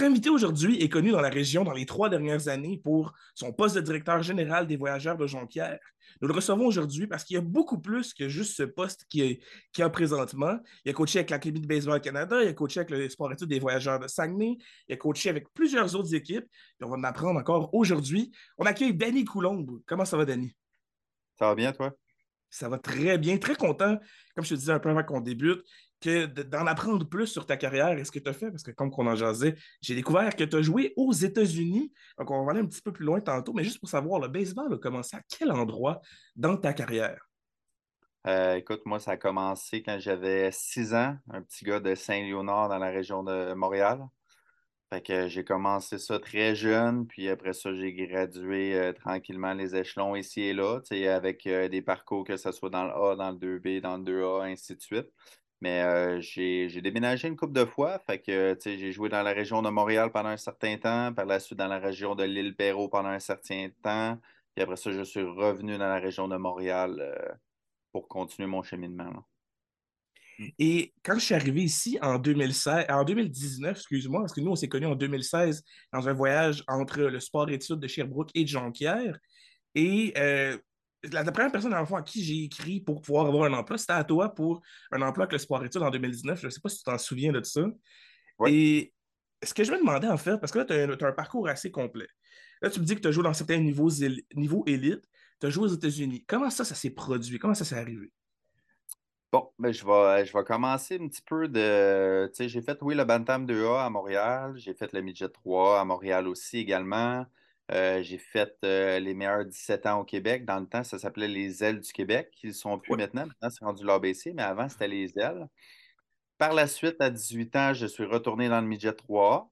Notre invité aujourd'hui est connu dans la région dans les trois dernières années pour son poste de directeur général des voyageurs de Jonquière. Nous le recevons aujourd'hui parce qu'il y a beaucoup plus que juste ce poste qu'il a, a, présentement. Il a coaché avec l'Académie de baseball Canada, il a coaché avec le sport études des voyageurs de Saguenay, il a coaché avec plusieurs autres équipes. Et on va en apprendre encore aujourd'hui. On accueille Danny Coulombe. Comment ça va, Danny? Ça va bien, toi? Ça va très bien, très content. Comme je te disais un peu avant qu'on débute, que d'en apprendre plus sur ta carrière et ce que tu as fait, parce que comme on en jasait, j'ai découvert que tu as joué aux États-Unis. Donc, on va aller un petit peu plus loin tantôt, mais juste pour savoir, le baseball a commencé à quel endroit dans ta carrière? Euh, écoute, moi, ça a commencé quand j'avais six ans, un petit gars de Saint-Léonard dans la région de Montréal. Fait que j'ai commencé ça très jeune, puis après ça, j'ai gradué euh, tranquillement les échelons ici et là, avec euh, des parcours que ce soit dans le A, dans le 2B, dans le 2A, ainsi de suite. Mais j'ai déménagé une couple de fois. Fait que j'ai joué dans la région de Montréal pendant un certain temps, par la suite dans la région de l'île Perrault pendant un certain temps. Puis après ça, je suis revenu dans la région de Montréal pour continuer mon cheminement. Et quand je suis arrivé ici en 2016, en 2019, excuse-moi, parce que nous, on s'est connus en 2016 dans un voyage entre le sport-études de Sherbrooke et de Jonquière. Et la, première personne dans à qui j'ai écrit pour pouvoir avoir un emploi, c'était à toi pour un emploi avec le Sport Études en 2019. Je ne sais pas si tu t'en souviens de ça. Et ce que je me demandais en fait, parce que là, tu as, un parcours assez complet. Là, tu me dis que tu as joué dans certains niveaux, niveaux élites, tu as joué aux États-Unis. Comment ça, ça s'est produit? Comment ça s'est arrivé? Bon, ben, je, vais, je vais commencer un petit peu de. Tu sais, j'ai fait, oui, le Bantam 2A à Montréal. J'ai fait le Midget 3 à Montréal aussi également. Euh, j'ai fait euh, les meilleurs 17 ans au Québec. Dans le temps, ça s'appelait les ailes du Québec. Ils ne sont plus maintenant. Maintenant, c'est rendu l'ABC, mais avant, c'était les ailes. Par la suite, à 18 ans, je suis retourné dans le midget 3.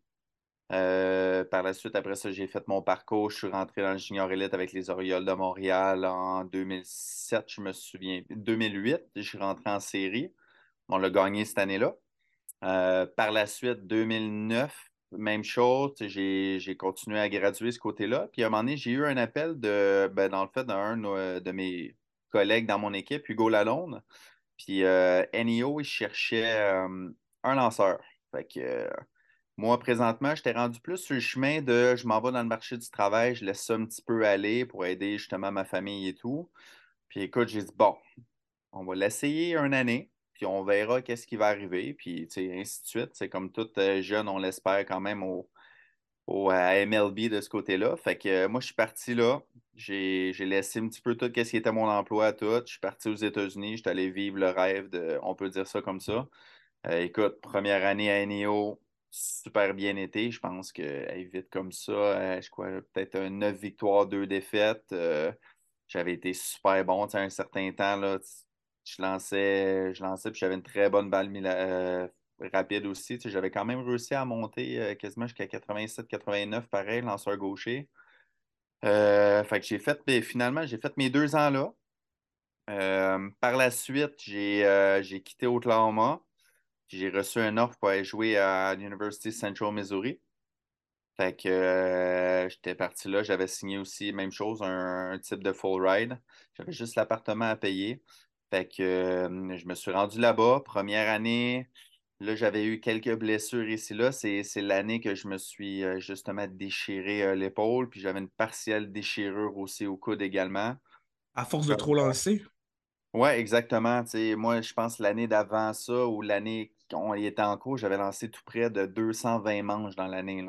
Euh, par la suite, après ça, j'ai fait mon parcours. Je suis rentré dans le junior élite avec les Orioles de Montréal en 2007, je me souviens. 2008, je suis rentré en série. On l'a gagné cette année-là. par la suite, 2009, même chose, j'ai continué à graduer ce côté-là. Puis à un moment donné, j'ai eu un appel de, ben, dans le fait d'un de mes collègues dans mon équipe, Hugo Lalonde. Puis euh, NEO, il cherchait euh, un lanceur. Fait que euh, moi, présentement, j'étais rendu plus sur le chemin de je m'en vais dans le marché du travail, je laisse ça un petit peu aller pour aider justement ma famille et tout. Puis écoute, j'ai dit bon, on va l'essayer une année puis on verra qu'est-ce qui va arriver, puis ainsi de suite. C'est comme tout euh, jeune, on l'espère quand même au, au à MLB de ce côté-là. Fait que euh, moi, je suis parti là. J'ai laissé un petit peu tout ce qui était mon emploi à tout. Je suis parti aux États-Unis. Je suis allé vivre le rêve de, on peut dire ça comme ça. Euh, écoute, première année à NEO, super bien été. Je pense que vite comme ça, je crois peut-être un 9 victoires, 2 défaites. J'avais été super bon un certain temps. Là, je lançais, je lançais, puis j'avais une très bonne balle euh, rapide aussi. j'avais quand même réussi à monter euh, quasiment jusqu'à 87-89, pareil, lanceur gaucher. Euh, fait que j'ai fait, ben, finalement, j'ai fait mes deux ans là. par la suite, j'ai quitté Oklahoma. J'ai reçu un offre pour aller jouer à l'University Central Missouri. Fait que j'étais parti là, j'avais signé aussi, même chose, un type de full ride. J'avais juste l'appartement à payer. Fait que je me suis rendu là-bas. Première année, là, j'avais eu quelques blessures ici, là. C'est, l'année que je me suis justement déchiré l'épaule, puis j'avais une partielle déchirure aussi au coude également. À force de trop lancer? Oui, exactement. moi, je pense l'année d'avant ça ou l'année qu'on y était en cours, j'avais lancé tout près de 220 manches dans l'année.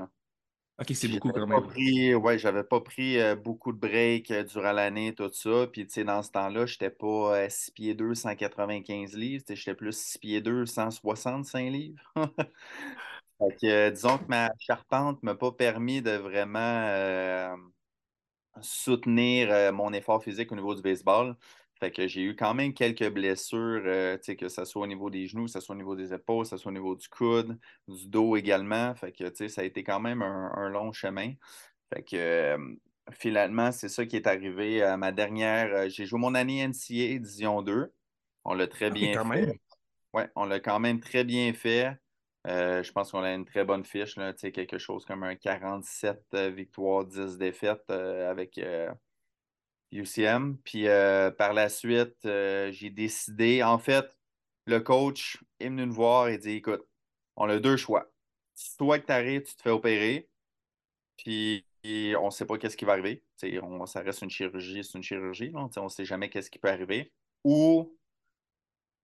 OK, c'est beaucoup quand même. Pris, ouais, j'avais pas pris euh, beaucoup de breaks euh, durant l'année, tout ça. Puis, tu sais, dans ce temps-là, j'étais pas 6 euh, pieds 2, 195 livres. J'étais plus 6 pieds 2, 165 livres. fait que, disons que ma charpente m'a pas permis de vraiment soutenir mon effort physique au niveau du baseball. Fait que j'ai eu quand même quelques blessures, euh, que ce soit au niveau des genoux, que ce soit au niveau des épaules, que ce soit au niveau du coude, du dos également. Fait que ça a été quand même un, long chemin. Fait que euh, finalement, c'est ça qui est arrivé à ma dernière. Euh, j'ai joué mon année NCA Division 2. On l'a très ah bien fait. Oui, on l'a quand même très bien fait. je pense qu'on a une très bonne fiche, là, quelque chose comme un 47 victoires, 10 défaites avec UCM. Puis euh, par la suite, euh, j'ai décidé, en fait, le coach est venu nous voir et dit écoute, on a deux choix. soit que tu arrives, tu te fais opérer, puis on ne sait pas qu'est-ce qui va arriver. On, ça reste une chirurgie, c'est une chirurgie, on ne sait jamais qu'est-ce qui peut arriver. Ou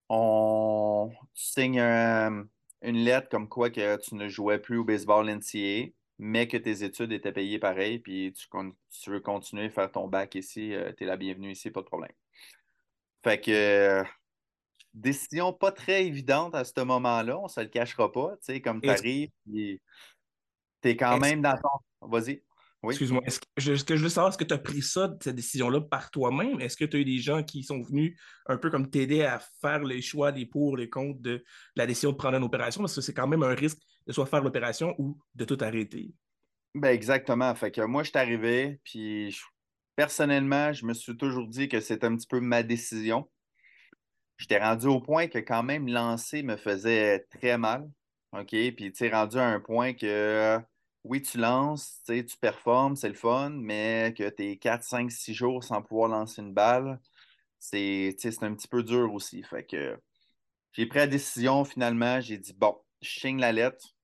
on signe une lettre comme quoi que tu ne jouais plus au baseball NCA, mais que tes études étaient payées pareil, puis tu, tu veux continuer à faire ton bac ici, euh, tu es la bienvenue ici, pas de problème. Fait que décision pas très évidente à ce moment-là, on se le cachera pas, tu sais, comme tu arrives, tu es quand même dans ton... Vas-y. Excuse-moi, est-ce que, je, que je veux savoir, est-ce que tu as pris ça, cette décision-là, par toi-même? Est-ce que tu as eu des gens qui sont venus un peu comme t'aider à faire les choix, les pour, les contre de la décision de prendre une opération? Parce que c'est quand même un risque de soit faire l'opération ou de tout arrêter. Ben exactement. Fait que moi, je suis arrivé, puis personnellement, je me suis toujours dit que c'était un petit peu ma décision. J'étais rendu au point que quand même lancer me faisait très mal. OK? Puis tu es rendu à un point que oui, tu lances, tu performes, c'est le fun, mais que tu es 4, 5, 6 jours sans pouvoir lancer une balle, c'est un petit peu dur aussi. Fait que j'ai pris la décision finalement, j'ai dit bon, je signe la lettre,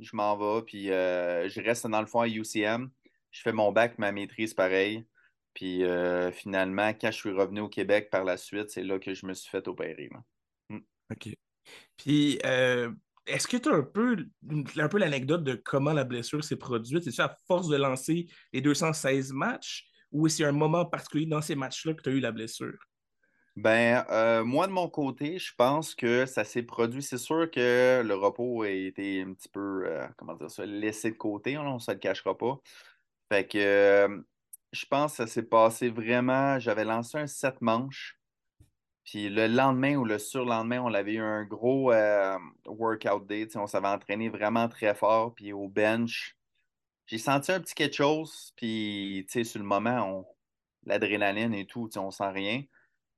je m'en vais, puis euh, je reste dans le fond à UCM. Je fais mon bac, ma maîtrise pareil. Puis euh, finalement, quand je suis revenu au Québec par la suite, c'est là que je me suis fait opérer. Hmm. OK. Puis euh, est-ce que tu as un peu, un peu l'anecdote de comment la blessure s'est produite? C'est-tu à force de lancer les 216 matchs ou a un moment particulier dans ces matchs-là que tu as eu la blessure? Ben, euh, moi, de mon côté, je pense que ça s'est produit. C'est sûr que le repos a été un petit peu, euh, comment dire ça, laissé de côté, on ne se le cachera pas. Fait que euh, je pense que ça s'est passé vraiment. J'avais lancé un 7 manches. Puis le lendemain ou le surlendemain, on avait eu un gros workout day. On s'avait entraîné vraiment très fort. Puis au bench, j'ai senti un petit quelque chose. Puis sur le moment, l'adrénaline et tout, on sent rien.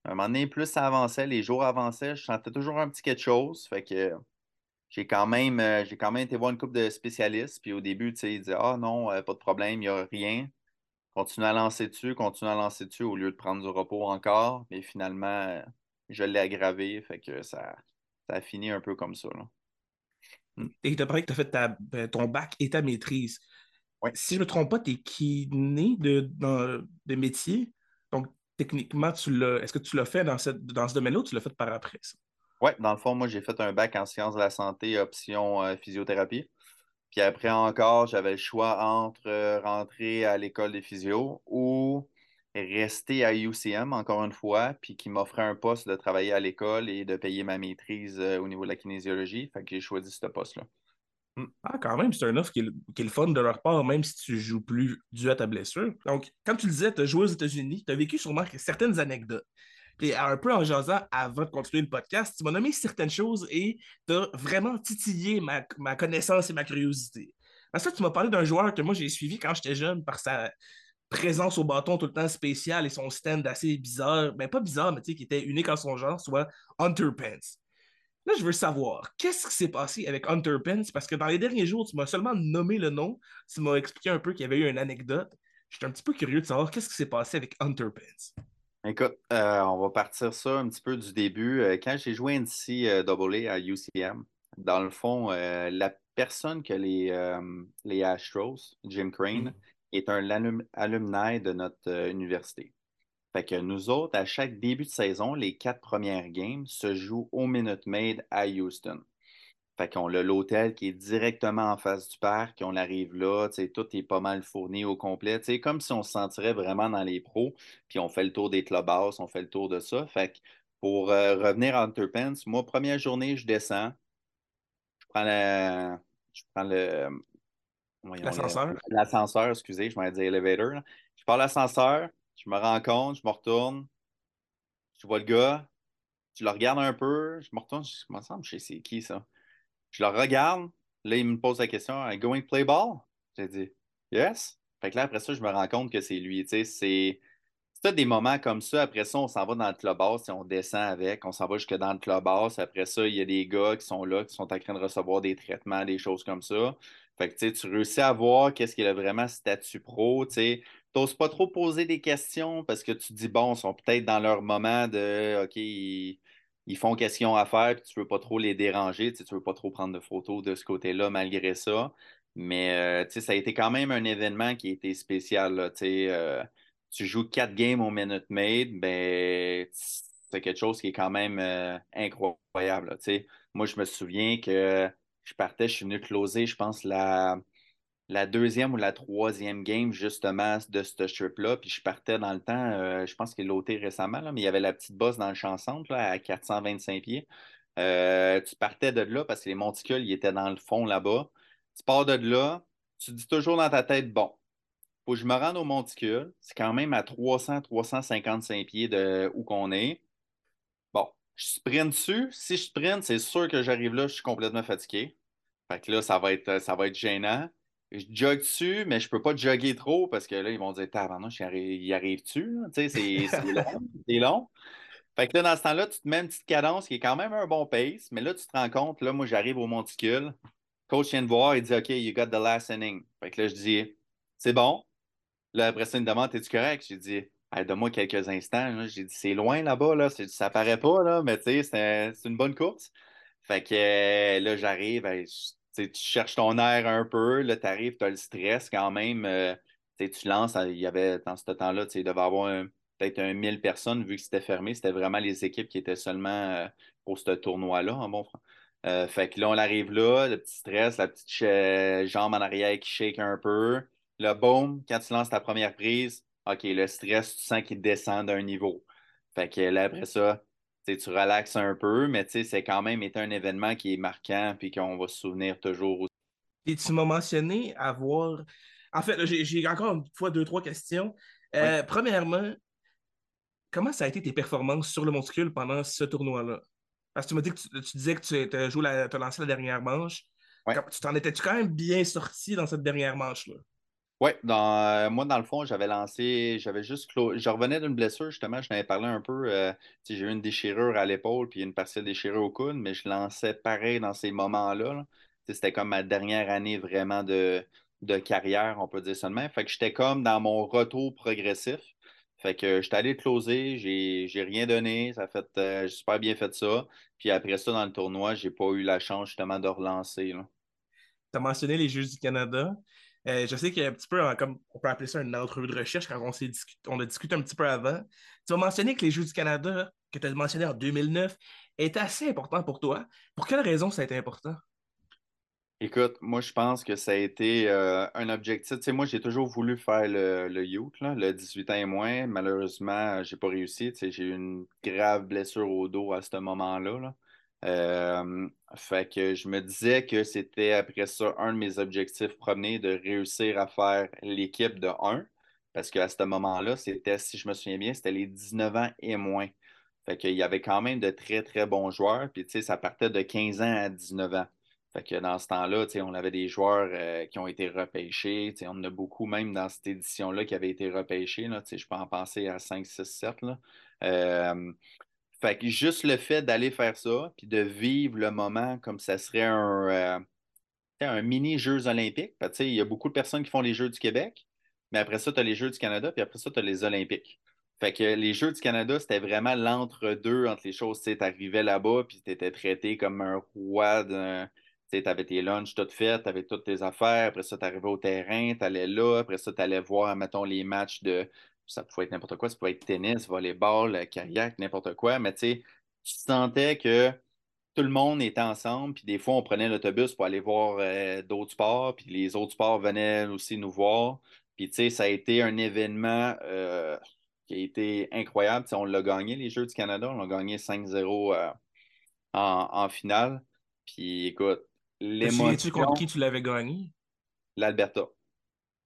À un moment donné, plus ça avançait, les jours avançaient, je sentais toujours un petit quelque chose. Fait que j'ai quand même, euh, j'ai quand même été voir une couple de spécialistes. Puis au début, ils disaient Ah non, euh, pas de problème, il n'y a rien. Continue à lancer dessus, continue à lancer dessus au lieu de prendre du repos encore. Mais finalement, je l'ai aggravé. Fait que ça, ça a fini un peu comme ça. Hmm. Et tu as parlé que tu as fait ben, ton bac et ta maîtrise. Si je ne me trompe pas, tu es kiné de, de métier. Donc, techniquement. Est-ce que tu l'as fait dans, ce domaine-là ou tu l'as fait par après? Oui, dans le fond, moi, j'ai fait un bac en sciences de la santé, option euh, physiothérapie. Puis après encore, j'avais le choix entre euh, rentrer à l'école des physio ou rester à UCM, encore une fois, puis qui m'offrait un poste de travailler à l'école et de payer ma maîtrise euh, au niveau de la kinésiologie. Fait que j'ai choisi ce poste-là. Ah, quand même, c'est un offre qui est, le fun de leur part, même si tu joues plus dû à ta blessure. Donc, quand tu le disais, tu as joué aux États-Unis, tu as vécu sûrement certaines anecdotes. Et un peu en jasant avant de continuer le podcast, tu m'as nommé certaines choses et tu as vraiment titillé ma, connaissance et ma curiosité. Parce que tu m'as parlé d'un joueur que moi j'ai suivi quand j'étais jeune par sa présence au bâton tout le temps spécial et son stand assez bizarre, ben pas bizarre, mais tu sais, qui était unique en son genre, soit Hunter Pence. Là, je veux savoir, qu'est-ce qui s'est passé avec Hunter Pence? Parce que dans les derniers jours, tu m'as seulement nommé le nom, tu m'as expliqué un peu qu'il y avait eu une anecdote. J'étais un petit peu curieux de savoir qu'est-ce qui s'est passé avec Hunter Pence. Écoute, euh, on va partir ça un petit peu du début. Euh, quand j'ai joué NCAA à UCM, dans le fond, euh, la personne que les, les Astros, Jim Crane, mm-hmm. est un alumni de notre université. Fait que nous autres, à chaque début de saison, les quatre premières games se jouent au Minute Maid à Houston. Fait qu'on a l'hôtel qui est directement en face du parc, on arrive là, tout est pas mal fourni au complet. C'est comme si on se sentirait vraiment dans les pros, puis on fait le tour des clubhouses, on fait le tour de ça. Fait que pour euh, revenir à Hunter Pence, moi, première journée, je descends, je prends le. Je prends le. L'ascenseur. L'ascenseur, excusez, je m'en dire elevator. Je prends l'ascenseur, je me rends compte, je me retourne, je vois le gars, je le regarde un peu, je me retourne, je me semble, je sais c'est qui ça. Je le regarde. Là, il me pose la question Are going to play ball? J'ai dit Yes. Fait que là, après ça, je me rends compte que c'est lui. Tu sais, c'est. des moments comme ça. Après ça, on s'en va dans le clubhouse et on descend avec. On s'en va jusque dans le clubhouse. Après ça, il y a des gars qui sont là, qui sont en train de recevoir des traitements, des choses comme ça. Fait que tu réussis à voir qu'est-ce qu'il a vraiment statut pro. Tu n'oses pas trop poser des questions parce que tu te dis, bon, ils sont peut-être dans leur moment de OK, ils font question à faire, puis tu veux pas trop les déranger, tu ne veux pas trop prendre de photos de ce côté-là malgré ça. Mais euh, ça a été quand même un événement qui a été spécial. Euh, tu joues quatre games au Minute Maid, ben, c'est quelque chose qui est quand même euh, incroyable. moi, je me souviens que je partais, je suis venu closer, je pense, la, la deuxième ou la troisième game, justement, de ce strip-là. Puis je partais dans le temps, euh, je pense qu'il l'a récemment, mais il y avait la petite bosse dans le champ centre à 425 pieds. Euh, tu partais de là parce que les monticules, ils étaient dans le fond là-bas. Tu pars de là, tu dis toujours dans ta tête, bon, faut que je me rende au monticule. C'est quand même à 300-355 pieds de où qu'on est. Bon, je sprint dessus. Si je sprint, c'est sûr que j'arrive là, je suis complètement fatigué. Fait que là, ça va être, ça va être gênant je jogue dessus, mais je peux pas jogger trop parce que là, ils vont dire Tabarnouche, il arrive-tu? Tu sais, c'est long. C'est long. Fait que là, dans ce temps-là, tu te mets une petite cadence qui est quand même un bon pace, mais là, tu te rends compte, là, moi, j'arrive au monticule. Coach vient de voir, il dit OK, you got the last inning. Fait que là, je dis C'est bon? Là, après ça, il me demande Es-tu correct? J'ai dit Donne-moi quelques instants. J'ai dit C'est loin là-bas, là. ça paraît pas, là, mais tu sais, c'est une bonne course. Fait que euh, là, j'arrive, tu cherches ton air un peu, là, tu arrives, tu as le stress quand même. Euh, tu lances, il y avait dans ce temps-là, il devait avoir peut-être un 1000 personnes vu que c'était fermé. C'était vraiment les équipes qui étaient seulement euh, pour ce tournoi-là, bon euh, fait que là, on arrive là, le petit stress, la petite jambe en arrière qui shake un peu. Là, boom, quand tu lances ta première prise, OK, le stress, tu sens qu'il descend d'un niveau. Fait que là, après ça, tu relaxes un peu, mais c'est quand même été un événement qui est marquant et qu'on va se souvenir toujours. Et tu m'as mentionné avoir. En fait, j'ai encore une fois deux, trois questions. Euh, premièrement, comment ça a été tes performances sur le monticule pendant ce tournoi-là? Parce que tu m'as dit que tu, disais que tu as, joué la, as lancé la dernière manche. Tu t'en étais-tu quand même bien sorti dans cette dernière manche-là? Oui, euh, moi, dans le fond, j'avais lancé, j'avais juste Je revenais d'une blessure, justement, je t'avais parlé un peu. Euh, j'ai eu une déchirure à l'épaule, puis une partielle déchirure au coude, mais je lançais pareil dans ces moments-là. C'était comme ma dernière année vraiment de, de carrière, on peut dire même. Fait que j'étais comme dans mon retour progressif. Fait que j'étais allé closer, j'ai rien donné, ça fait euh, j'ai super bien fait ça. Puis après ça, dans le tournoi, j'ai pas eu la chance justement de relancer. Tu as mentionné les Jeux du Canada. Euh, je sais qu'il y a un petit peu, comme on peut appeler ça une entrevue de recherche quand on, on a discuté un petit peu avant. Tu as mentionné que les Jeux du Canada, que tu as mentionné en 2009, étaient assez importants pour toi. Pour quelle raison ça a été important? Écoute, moi, je pense que ça a été euh, un objectif. Moi, j'ai toujours voulu faire le, le youth, le 18 ans et moins. Malheureusement, j'ai pas réussi. J'ai eu une grave blessure au dos à ce moment-là. Là. Euh, fait que je me disais que c'était après ça un de mes objectifs premiers de réussir à faire l'équipe de 1. Parce qu'à ce moment-là, c'était, si je me souviens bien, c'était les 19 ans et moins. Fait qu'il y avait quand même de très, très bons joueurs. Puis, tu sais, ça partait de 15 ans à 19 ans. Fait que dans ce temps-là, on avait des joueurs euh, qui ont été repêchés. On en a beaucoup, même dans cette édition-là, qui avaient été repêchés. Là, je peux en penser à 5, 6, 7. Là. Euh, fait que juste le fait d'aller faire ça, puis de vivre le moment comme ça serait un, euh, un mini Jeux olympiques. Il y a beaucoup de personnes qui font les Jeux du Québec, mais après ça, tu as les Jeux du Canada, puis après ça, tu as les Olympiques. Fait que les Jeux du Canada, c'était vraiment l'entre-deux entre les choses. Tu arrivais là-bas, puis tu étais traité comme un roi. Tu avais tes lunchs tout fait, tu avais toutes tes affaires. Après ça, tu arrivais au terrain, tu allais là. Après ça, tu allais voir, mettons, les matchs de, ça pouvait être n'importe quoi, ça pouvait être tennis, volleyball, kayak, n'importe quoi, mais tu sais, tu sentais que tout le monde était ensemble, puis des fois, on prenait l'autobus pour aller voir euh, d'autres sports, puis les autres sports venaient aussi nous voir. Puis, tu sais, ça a été un événement euh, qui a été incroyable. on l'a gagné, les Jeux du Canada, on l'a gagné 5-0 euh, en, finale. Puis, écoute, l'émotion... Tu contre qui tu l'avais gagné? L'Alberta.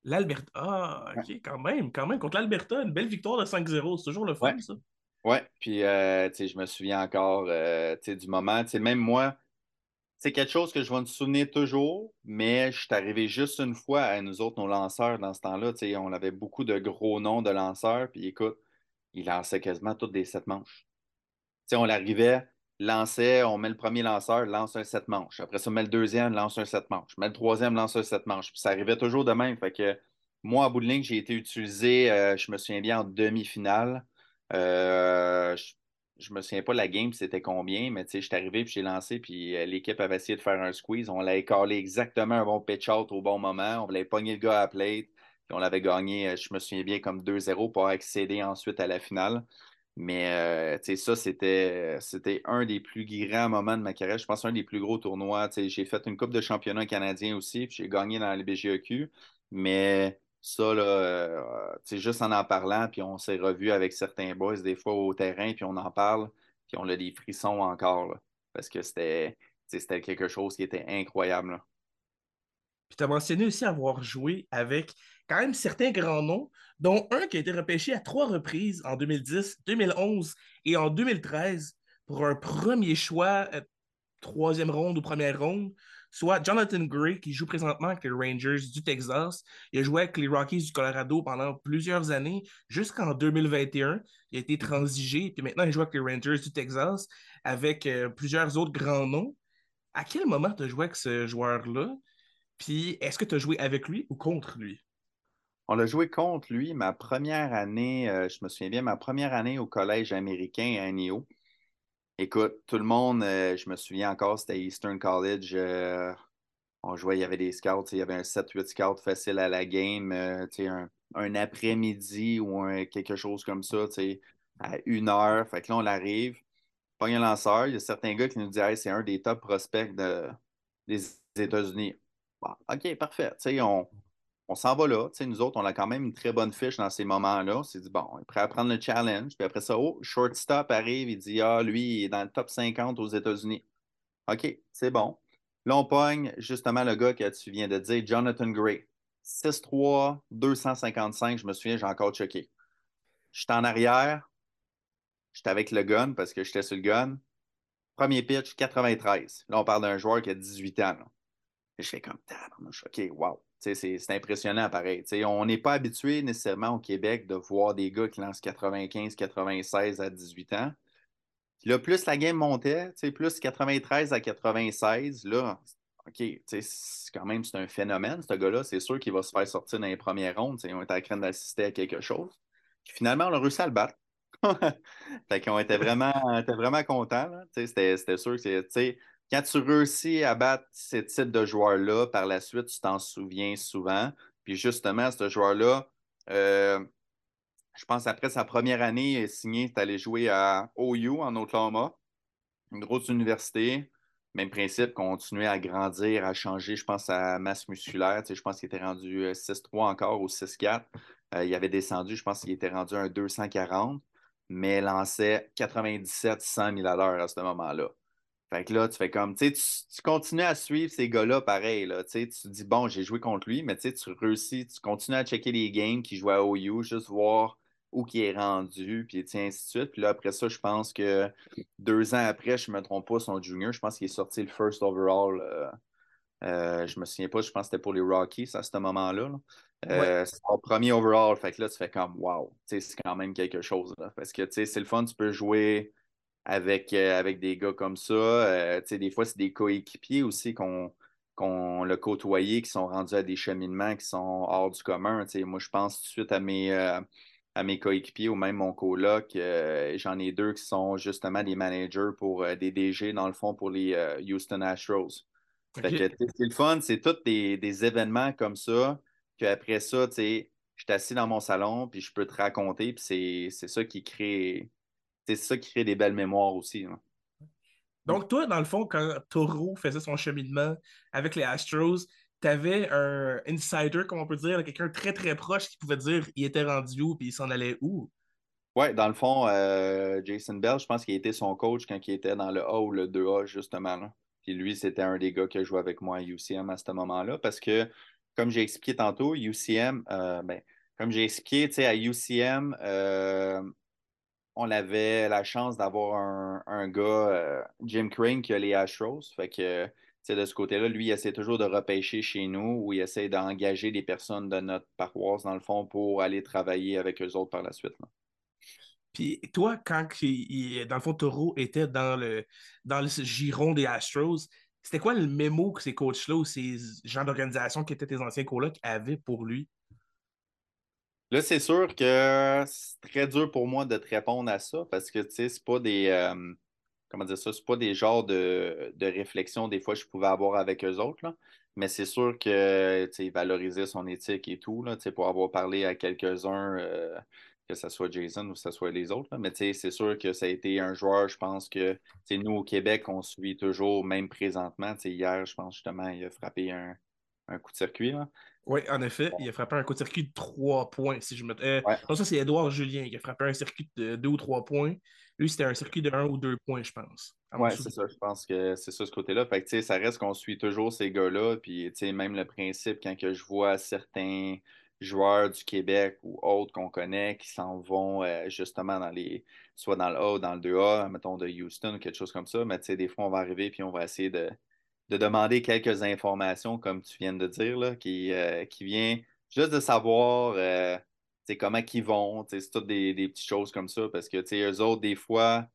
L'Alberta. Ah, ok, quand même, quand même. Contre l'Alberta, une belle victoire de 5-0. C'est toujours le fun, ça. Ouais, puis euh, je me souviens encore euh, du moment. Même moi, c'est quelque chose que je vais me souvenir toujours, mais je suis arrivé juste une fois à nous autres, nos lanceurs, dans ce temps-là. On avait beaucoup de gros noms de lanceurs, puis écoute, ils lançaient quasiment toutes des sept manches. sais, on arrivait, lançait, on met le premier lanceur, lance un 7 manches. Après ça, on met le deuxième, lance un 7 manches. met le troisième, lance un 7 manches. Ça arrivait toujours de même. Fait que moi, à bout de ligne, j'ai été utilisé, euh, je me souviens bien, en demi-finale. Euh, je me souviens pas la game, c'était combien, mais tu sais, je arrivé, puis j'ai lancé, puis euh, l'équipe avait essayé de faire un squeeze. On l'avait calé exactement un bon pitch out au bon moment. On l'avait pogné le gars à plate, puis on l'avait gagné, je me souviens bien, comme 2-0 pour accéder ensuite à la finale. Mais euh, ça, c'était, c'était un des plus grands moments de ma carrière. Je pense un des plus gros tournois. J'ai fait une Coupe de championnat canadien aussi, puis j'ai gagné dans les BGEQ. Mais ça, là, euh, juste en en parlant, puis on s'est revu avec certains boys des fois au terrain, puis on en parle, puis on a des frissons encore, parce que c'était, c'était quelque chose qui était incroyable. Puis tu as mentionné aussi avoir joué avec quand même certains grands noms, dont un qui a été repêché à trois reprises en 2010, 2011 et en 2013 pour un premier choix, euh, troisième ronde ou première ronde soit Jonathan Gray, qui joue présentement avec les Rangers du Texas. Il a joué avec les Rockies du Colorado pendant plusieurs années, jusqu'en 2021. Il a été transigé, puis maintenant il joue avec les Rangers du Texas, avec euh, plusieurs autres grands noms. À quel moment tu as joué avec ce joueur-là? Puis est-ce que tu as joué avec lui ou contre lui? On a joué contre lui ma première année, euh, je me souviens bien, ma première année au collège américain à NIO. Écoute, tout le monde, euh, je me souviens encore, c'était Eastern College. Euh, on jouait, il y avait des scouts, il y avait un 7-8 scouts facile à la game, un, un après-midi ou quelque chose comme ça, à une heure. Fait que là, on arrive, pas un lanceur. Il y a certains gars qui nous disent c'est un des top prospects des États-Unis. OK, parfait. on, on s'en va là. nous autres, on a quand même une très bonne fiche dans ces moments-là. On s'est dit, bon, on est prêt à prendre le challenge. Puis après ça, oh, shortstop arrive, il dit, ah, lui, il est dans le top 50 aux États-Unis. OK, c'est bon. Là, on pogne justement le gars que tu viens de dire, Jonathan Gray. 6-3, 255, je me souviens, j'ai encore checké. J'étais en arrière, j'étais avec le gun parce que j'étais sur le gun. Premier pitch, 93. Là, on parle d'un joueur qui a 18 ans. Je fais comme, OK, wow. C'est impressionnant pareil. on n'est pas habitué nécessairement au Québec de voir des gars qui lancent 95, 96 à 18 ans. Puis là, plus la game montait, plus 93 à 96, là, OK, quand même c'est un phénomène, ce gars-là. C'est sûr qu'il va se faire sortir dans les premières rondes. On était à crainte d'assister à quelque chose. Puis finalement, on a réussi à le battre. fait qu'on était vraiment, vraiment contents. C'était sûr que quand tu réussis à battre ce type de joueur-là, par la suite, tu t'en souviens souvent. Puis justement, ce joueur-là, euh, je pense après sa première année, il est signé, allé jouer à OU en Oklahoma, une grosse université. Même principe, continuer à grandir, à changer, je pense, sa masse musculaire. je pense qu'il était rendu 6-3 euh, encore ou 6-4. Euh, il avait descendu, je pense qu'il était rendu un 240, mais lançait 97-100 000 à l'heure à ce moment-là. Fait que là, tu fais comme, tu sais, tu continues à suivre ces gars-là pareil, là, tu te dis, bon, j'ai joué contre lui, mais tu réussis, tu continues à checker les games qui jouent à OU, juste voir où qui est rendu, puis ainsi de suite. Puis là, après ça, je pense que deux ans après, je ne me trompe pas, son junior, je pense qu'il est sorti le first overall. Euh, euh, je me souviens pas, je pense que c'était pour les Rockies à ce moment-là. Euh, c'est son premier overall. Fait que là, tu fais comme wow, c'est quand même quelque chose. Là, parce que c'est le fun, tu peux jouer avec, euh, avec des gars comme ça. Euh, des fois, c'est des coéquipiers aussi qu'on qu'on l'a côtoyé, qui sont rendus à des cheminements qui sont hors du commun. moi, je pense tout de suite à mes, euh, à mes coéquipiers ou même mon coloc. J'en ai deux qui sont justement des managers pour des DG, dans le fond, pour les Houston Astros. c'est le fun, c'est tous des, des, événements comme ça, qu'après ça, je suis assis dans mon salon, puis je peux te raconter, puis c'est ça qui crée c'est ça qui crée des belles mémoires aussi. Donc, toi, dans le fond, quand Toro faisait son cheminement avec les Astros, tu avais un insider, comme on peut dire, quelqu'un très très proche qui pouvait dire il était rendu où puis il s'en allait où? Oui, dans le fond, euh, Jason Bell, je pense qu'il était son coach quand il était dans le A ou le 2A, justement. Puis lui, c'était un des gars qui a joué avec moi à UCM à ce moment-là. Parce que, comme j'ai expliqué tantôt, UCM, euh, ben, comme j'ai expliqué, à UCM, euh, on avait la chance d'avoir un, gars, euh, Jim Crane, qui a les Astros. Fait que, de ce côté-là, lui, il essaie toujours de repêcher chez nous ou il essaie d'engager des personnes de notre paroisse, dans le fond, pour aller travailler avec eux autres par la suite. Puis toi, quand, dans le fond, Taureau était dans le, dans le giron des Astros, c'était quoi le mémo que ces coachs-là ou ces gens d'organisation qui étaient tes anciens colocs avaient pour lui? Là, c'est sûr que c'est très dur pour moi de te répondre à ça parce que, tu sais, c'est pas des... euh, comment dire ça? C'est pas des genres de, de réflexions des fois que je pouvais avoir avec eux autres, là. Mais c'est sûr que, tu valorisaient son éthique et tout, là, tu sais, pour avoir parlé à quelques-uns, euh, que ce soit Jason ou que ce soit les autres, là. Mais, tu sais, c'est sûr que ça a été un joueur, je pense que, tu sais, nous, au Québec, on suit toujours, même présentement, tu sais, hier, je pense justement, il a frappé un, un coup de circuit, là. Oui, en effet, il a frappé un coup de circuit de 3 points, si je me... Euh, Ouais. non, ça, c'est Édouard Julien qui a frappé un circuit de 2 ou 3 points. Lui, c'était un circuit de 1 ou 2 points, je pense. Ouais, c'est ça. Je pense que c'est ça ce côté-là. Fait que, ça reste qu'on suit toujours ces gars-là. Puis, même le principe, quand que je vois certains joueurs du Québec ou autres qu'on connaît qui s'en vont euh, justement dans les, soit dans le A ou dans le 2A, mettons de Houston ou quelque chose comme ça. Mais, tu sais, des fois, on va arriver puis on va essayer de, de demander quelques informations, comme tu viens de dire, là, qui, euh, qui vient juste de savoir, euh, comment ils vont. C'est toutes des, des petites choses comme ça. Parce que, eux autres, des fois,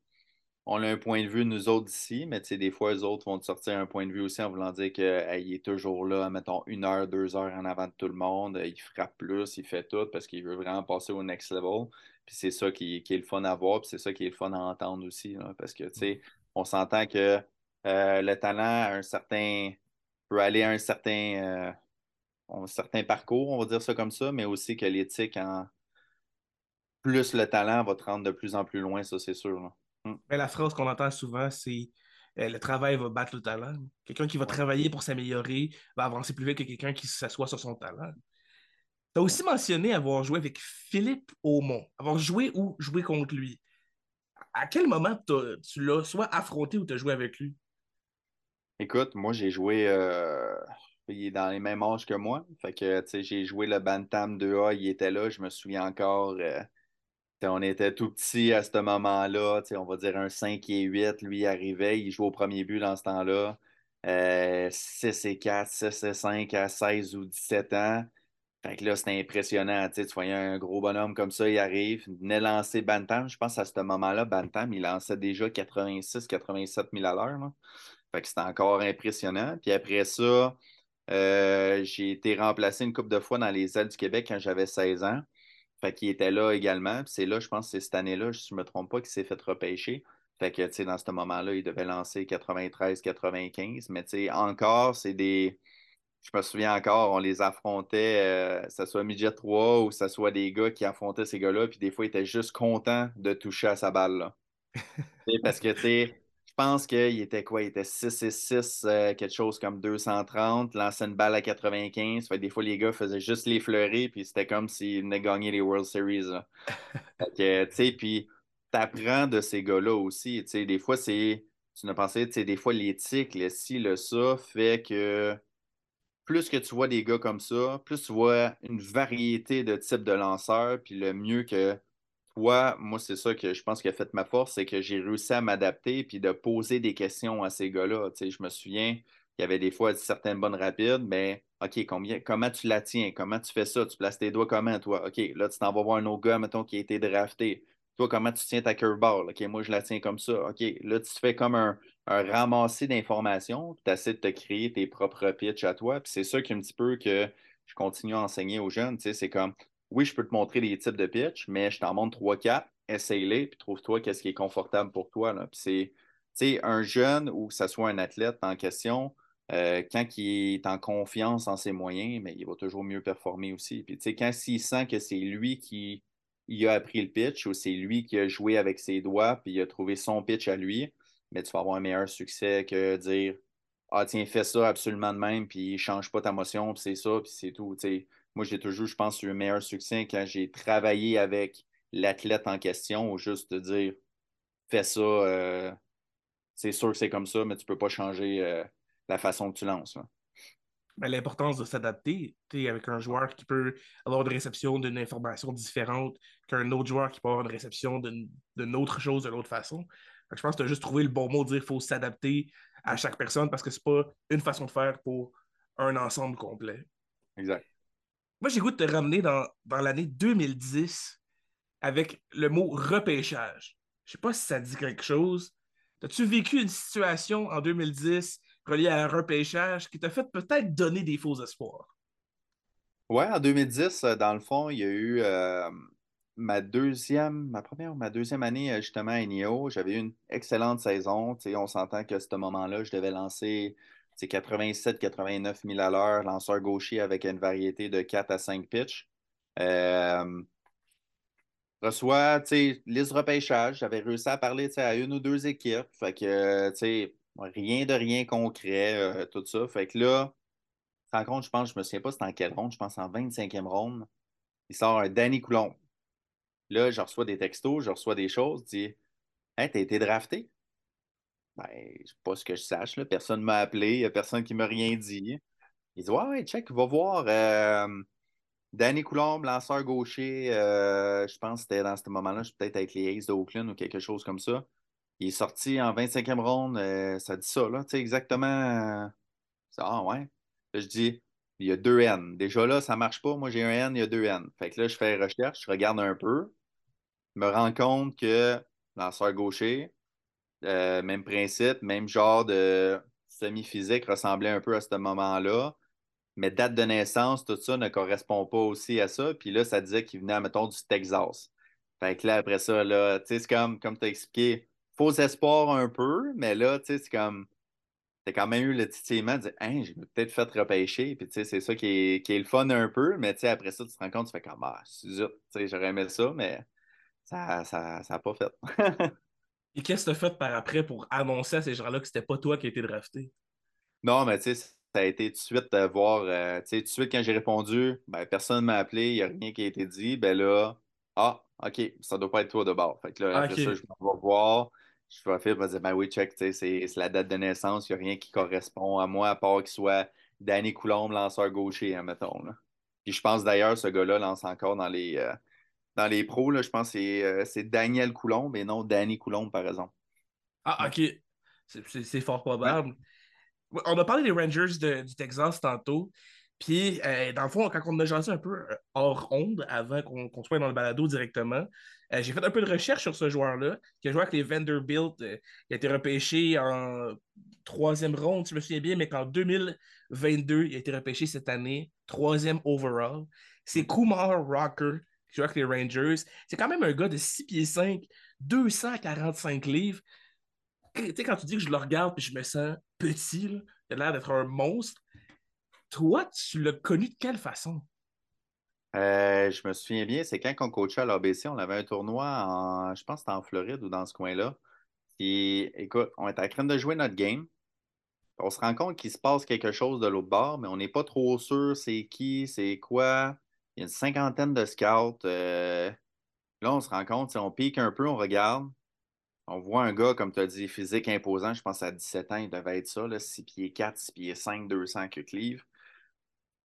on a un point de vue, nous autres, ici, mais des fois, eux autres vont te sortir un point de vue aussi en voulant dire qu'il est toujours là, mettons, une heure, deux heures en avant de tout le monde. Il frappe plus, il fait tout parce qu'il veut vraiment passer au next level. Puis c'est ça qui, qui est le fun à voir, puis c'est ça qui est le fun à entendre aussi. parce que, tu sais, on s'entend que euh, le talent a un certain, peut aller à un certain, euh, un certain parcours, on va dire ça comme ça, mais aussi que l'éthique, en plus le talent va te rendre de plus en plus loin, ça, c'est sûr. là. Mm. Mais la phrase qu'on entend souvent, c'est euh, le travail va battre le talent. Quelqu'un qui va travailler pour s'améliorer va avancer plus vite que quelqu'un qui s'assoit sur son talent. Tu as aussi mentionné avoir joué avec Philippe Aumont, avoir joué ou joué contre lui. À quel moment tu l'as soit affronté ou tu as joué avec lui? Écoute, moi, j'ai joué. euh, il est dans les mêmes âges que moi. Fait que, j'ai joué le Bantam 2A, il était là. Je me souviens encore. euh, on était tout petits à ce moment-là. On va dire un 5 et 8. Lui, il arrivait. Il jouait au premier but dans ce temps-là. Euh, 6 et 4, 6 et 5 à 16 ou 17 ans. Fait que là, c'était impressionnant. Tu voyais un gros bonhomme comme ça, il arrive, il venait lancer Bantam. Je pense à ce moment-là, Bantam, il lançait déjà 86-87 000 à l'heure. Fait que c'était encore impressionnant. Puis après ça, euh, j'ai été remplacé une couple de fois dans les ailes du Québec quand j'avais 16 ans. Fait qu'il était là également. Puis c'est là, je pense c'est cette année-là, si je ne me trompe pas, qu'il s'est fait repêcher. Fait que, tu sais, dans ce moment-là, il devait lancer 93-95. Mais, tu sais, encore, c'est des. Je me souviens encore, on les affrontait, euh, que ce soit Midget 3 ou que ce soit des gars qui affrontaient ces gars-là. Puis des fois, ils étaient juste contents de toucher à sa balle, là. Parce que, tu sais, pense qu'il était quoi? Il était 6 et 6, euh, quelque chose comme 230, lançait une balle à 95. Fait que des fois, les gars faisaient juste les fleurer, puis c'était comme s'ils venaient gagner les World Series. tu sais, puis t'apprends de ces gars-là aussi. Tu sais, des fois, c'est. Tu n'as pensé, tu sais, des fois, l'éthique, le ci, le ça, fait que plus que tu vois des gars comme ça, plus tu vois une variété de types de lanceurs, puis le mieux que toi, moi, c'est ça que je pense qui a fait ma force, c'est que j'ai réussi à m'adapter puis de poser des questions à ces gars-là. Tu sais, je me souviens qu'il y avait des fois certaines bonnes rapides, mais OK, combien, comment tu la tiens? Comment tu fais ça? Tu places tes doigts comment, toi? OK, là, tu t'en vas voir un autre gars, mettons, qui a été drafté. Toi, comment tu tiens ta curveball? OK, moi, je la tiens comme ça. OK, là, tu fais comme un, un ramassis d'informations, tu essaies de te créer tes propres pitchs à toi. Puis c'est ça qui est un petit peu que je continue à enseigner aux jeunes. C'est comme, oui, je peux te montrer des types de pitch, mais je t'en montre 3-4, essaye-les, puis trouve-toi qu'est-ce qui est confortable pour toi. Là. Puis c'est, un jeune ou que ce soit un athlète en question, euh, quand il est en confiance en ses moyens, mais il va toujours mieux performer aussi. Puis, tu sais, quand il sent que c'est lui qui a appris le pitch ou c'est lui qui a joué avec ses doigts puis il a trouvé son pitch à lui, mais tu vas avoir un meilleur succès que dire Ah, tiens, fais ça absolument de même, puis change pas ta motion, puis c'est ça, puis c'est tout. Moi, j'ai toujours, je pense, eu un meilleur succès quand j'ai travaillé avec l'athlète en question ou juste de dire fais ça, euh, c'est sûr que c'est comme ça, mais tu peux pas changer euh, la façon que tu lances. là. Ben, L'importance de s'adapter avec un joueur qui peut avoir une réception d'une information différente qu'un autre joueur qui peut avoir une réception d'une d'une autre chose de l'autre façon. Je pense que tu as juste trouvé le bon mot de dire qu'il faut s'adapter à chaque personne parce que c'est pas une façon de faire pour un ensemble complet. Exact. Moi, j'ai goût de te ramener dans, dans l'année 2010 avec le mot repêchage. Je sais pas si ça dit quelque chose. As-tu vécu une situation en 2010 reliée à un repêchage qui t'a fait peut-être donner des faux espoirs? Ouais, en 2010, euh, dans le fond, il y a eu euh, ma deuxième, ma première ma deuxième année euh, justement à NIO. J'avais eu une excellente saison. On s'entend qu'à ce moment-là, je devais lancer 87-89 000 à l'heure, lanceur gaucher avec une variété de 4 à 5 pitches. Euh, reçois, tu sais, liste repêchage. J'avais réussi à parler tu à une ou deux équipes. Fait que, tu sais, rien de rien concret, euh, tout ça. Fait que là, je pense, je me souviens pas c'était en quelle ronde, je pense en 25e ronde. Il sort un Danny Coulomb. Là, je reçois des textos, je reçois des choses, dis Hey, t'as été drafté? Ben, sais pas ce que je sache, là. Personne ne m'a appelé, il n'y a personne qui m'a rien dit. Il dit Ouais, check, va voir. Euh, Danny Coulomb, lanceur gaucher, euh, je pense que c'était dans ce moment-là, peut-être avec les Aces de Oakland ou quelque chose comme ça. Il est sorti en 25e ronde, euh, ça dit ça, là, tu sais, exactement. ah ouais. Là, je dis, il y a deux N. Déjà là, ça ne marche pas. Moi, j'ai un N, il y a deux N. Fait que là, je fais recherche, je regarde un peu, me rends compte que lanceur gaucher, euh, même principe, même genre de semi-physique ressemblait un peu à ce moment-là. Mais date de naissance, tout ça ne correspond pas aussi à ça. Puis là, ça disait qu'il venait, mettons, du Texas. Fait que là, après ça, là, tu sais, c'est comme, comme tu as expliqué, faux espoir un peu, mais là, tu sais, c'est comme t'as quand même eu le titillement de dire Hein, j'ai peut-être fait repêcher. Puis, tu sais, c'est ça qui est, qui est, le fun un peu. Mais, tu sais, après ça, tu te rends compte, tu fais comme Ah, tu sais, j'aurais aimé ça, mais ça n'a ça, ça pas fait. Et qu'est-ce que tu as fait par après pour annoncer à ces gens-là que c'était pas toi qui as été drafté? Non, mais, tu sais, ça a été tout de suite de voir, euh, tu sais, tout de suite quand j'ai répondu, ben, personne ne m'a appelé, il n'y a rien qui a été dit. Ben là, ah, OK, ça doit pas être toi de bord. Fait que là, après ça, je vais voir je vais faire, dire, ben oui, check, c'est la date de naissance, il n'y a rien qui correspond à moi, à part qu'il soit Danny Coulomb, lanceur gaucher, hein, mettons. Là. Puis je pense d'ailleurs, ce gars-là lance encore dans les, euh, dans les pros, là, je pense que euh, c'est Daniel Coulomb, mais non Danny Coulomb, par exemple. Ah, ok. C'est fort probable. On a parlé des Rangers du Texas tantôt. Puis, euh, dans le fond, quand on a jasé un peu hors onde, avant qu'on soit dans le balado directement, euh, j'ai fait un peu de recherche sur ce joueur-là, qui a joué avec les Vanderbilt. Euh, il a été repêché en troisième ronde, si je me souviens bien, mais qu'en 2022, il a été repêché cette année, troisième overall. C'est Kumar Rocker, qui joue avec les Rangers. C'est quand même un gars de 6 pieds 5, 245 livres. Tu sais, quand tu dis que je le regarde et je me sens petit, il a l'air d'être un monstre. Toi, tu l'as connu de quelle façon? Euh, je me souviens bien, c'est quand on coachait à l'ABC, on avait un tournoi en, je pense que c'était en Floride ou dans ce coin-là. Puis, écoute, on était en train de jouer notre game. On se rend compte qu'il se passe quelque chose de l'autre bord, mais on n'est pas trop sûr c'est qui, c'est quoi. Il y a une cinquantaine de scouts. Euh, là, on se rend compte, on pique un peu, on regarde. On voit un gars, comme tu as dit, physique imposant. Je pense à 17 ans, il devait être ça, là, 6 pieds 4, 6 pieds 5, 200 que livres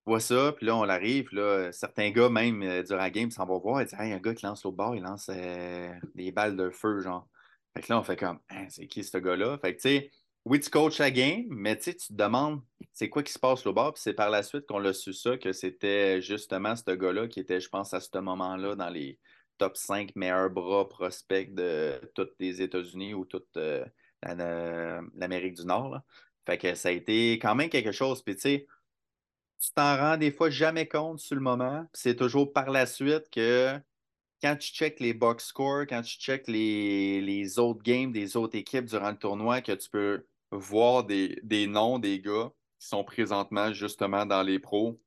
vois ça, puis là, on arrive, là, certains gars, même euh, durant la game, s'en vont voir, ils disent Hey, un gars qui lance l'autre bord, il lance euh, des balles de feu, genre. Fait que là, on fait comme hein, c'est qui ce gars-là? Fait que tu sais, oui, tu coaches la game, mais tu te demandes c'est quoi qui se passe l'autre bord, puis c'est par la suite qu'on l'a su ça, que c'était justement ce gars-là qui était, je pense, à ce moment-là, dans les top 5 meilleurs bras prospects de tous les États-Unis ou toute euh, l'Amérique du Nord. Fait que ça a été quand même quelque chose. Puis tu sais, tu t'en rends des fois jamais compte sur le moment. C'est toujours par la suite que quand tu checkes les box scores, quand tu checkes les, autres games des autres équipes durant le tournoi, que tu peux voir des, noms des gars qui sont présentement justement dans les pros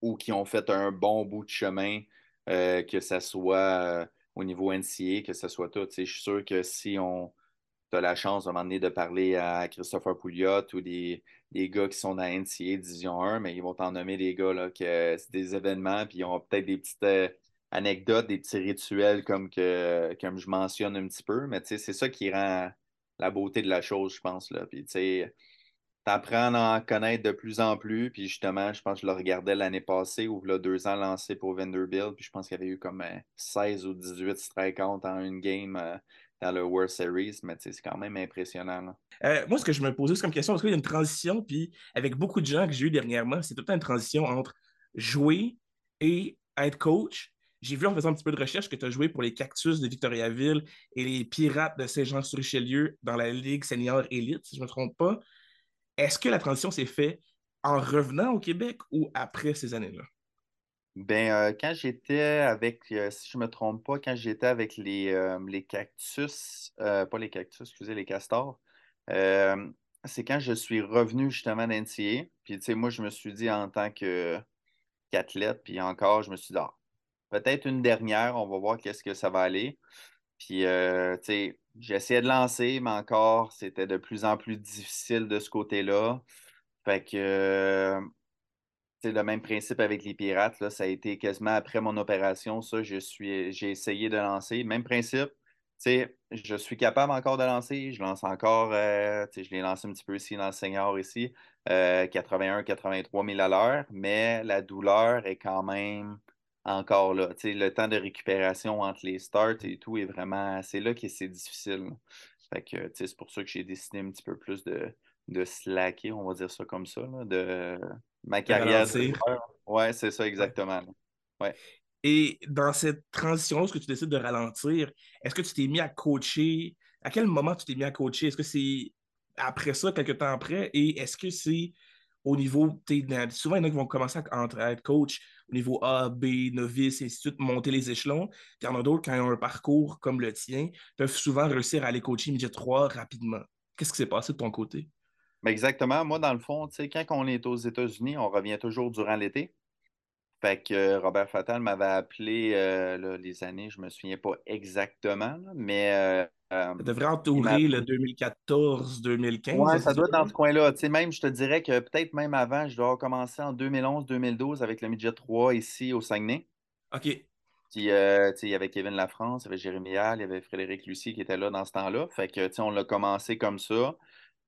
ou qui ont fait un bon bout de chemin, euh, que ce soit euh, au niveau NCA, que ce soit tout. Je suis sûr que si on, as la chance à un de parler à Christopher Pouliot ou des, gars qui sont dans NCA Division 1, mais ils vont t'en nommer des gars là, que c'est des événements, puis ils ont peut-être des petites euh, anecdotes, des petits rituels comme, que, comme je mentionne un petit peu, mais c'est ça qui rend la beauté de la chose, je pense. Là. Puis tu apprends à en connaître de plus en plus, puis justement, je pense que je le regardais l'année passée, ou là, deux ans lancé pour Vanderbilt, puis je pense qu'il y avait eu comme 16 euh, ou 18 strikeouts en une game. Euh, dans le World Series, mais c'est quand même impressionnant. Euh, moi, ce que je me posais comme question, parce qu'il y a une transition, puis avec beaucoup de gens que j'ai eu dernièrement, c'est tout le temps une transition entre jouer et être coach. J'ai vu en faisant un petit peu de recherche que tu as joué pour les Cactus de Victoriaville et les Pirates de Saint-Jean-sur-Richelieu dans la Ligue senior élite, si je ne me trompe pas. Est-ce que la transition s'est faite en revenant au Québec ou après ces années-là? Ben, euh, quand j'étais avec, euh, si je ne me trompe pas, quand j'étais avec les, euh, les cactus, pas les cactus, excusez, les castors, c'est quand je suis revenu justement d'NCA. Puis, tu sais, moi, je me suis dit en tant qu'athlète, puis encore, je me suis dit, ah, peut-être une dernière, on va voir qu'est-ce que ça va aller. Puis, euh, tu sais, j'essayais de lancer, mais encore, c'était de plus en plus difficile de ce côté-là. Fait que, euh, c'est le même principe avec les pirates. Là, ça a été quasiment après mon opération. Ça, je suis, j'ai essayé de lancer. Même principe. Tu sais, je suis capable encore de lancer. Je lance encore. euh, tu sais, je l'ai lancé un petit peu ici dans le senior ici. euh, 81-83 000 à l'heure. Mais la douleur est quand même encore là. Tu sais, le temps de récupération entre les starts et tout est vraiment. C'est là que c'est difficile. Fait que, tu sais, c'est pour ça que j'ai décidé un petit peu plus de, de slacker, on va dire ça comme ça, là, de ma carrière de. Ouais, c'est ça exactement. Ouais. Et dans cette transition, est-ce que tu décides de ralentir, est-ce que tu t'es mis à coacher? À quel moment tu t'es mis à coacher? Est-ce que c'est après ça, quelques temps après? Et est-ce que c'est au niveau, souvent il y en a qui vont commencer à, à être coach au niveau A, B, novice, et ainsi de suite, monter les échelons. Il y en a d'autres, quand ils ont un parcours comme le tien, peuvent souvent réussir à aller coacher midget 3 rapidement. Qu'est-ce qui s'est passé de ton côté? Mais exactement. Moi, dans le fond, quand on est aux États-Unis, on revient toujours durant l'été. Fait que euh, Robert Fatal m'avait appelé euh, là, les années, je me souviens pas exactement, mais euh, euh, Ça devrait entourer le appelé. 2014-2015, Ouais, dans ça doit être dans ce coin-là. Tu sais, même, je te dirais que peut-être même avant, je dois avoir commencé en 2011-2012 avec le Midget 3 ici au Saguenay. OK, Puis, euh, il y avait Kevin Lafrance, il y avait Jérémy Hall, il y avait Frédéric Lucie qui était là dans ce temps-là. Fait que, tu sais, on l'a commencé comme ça.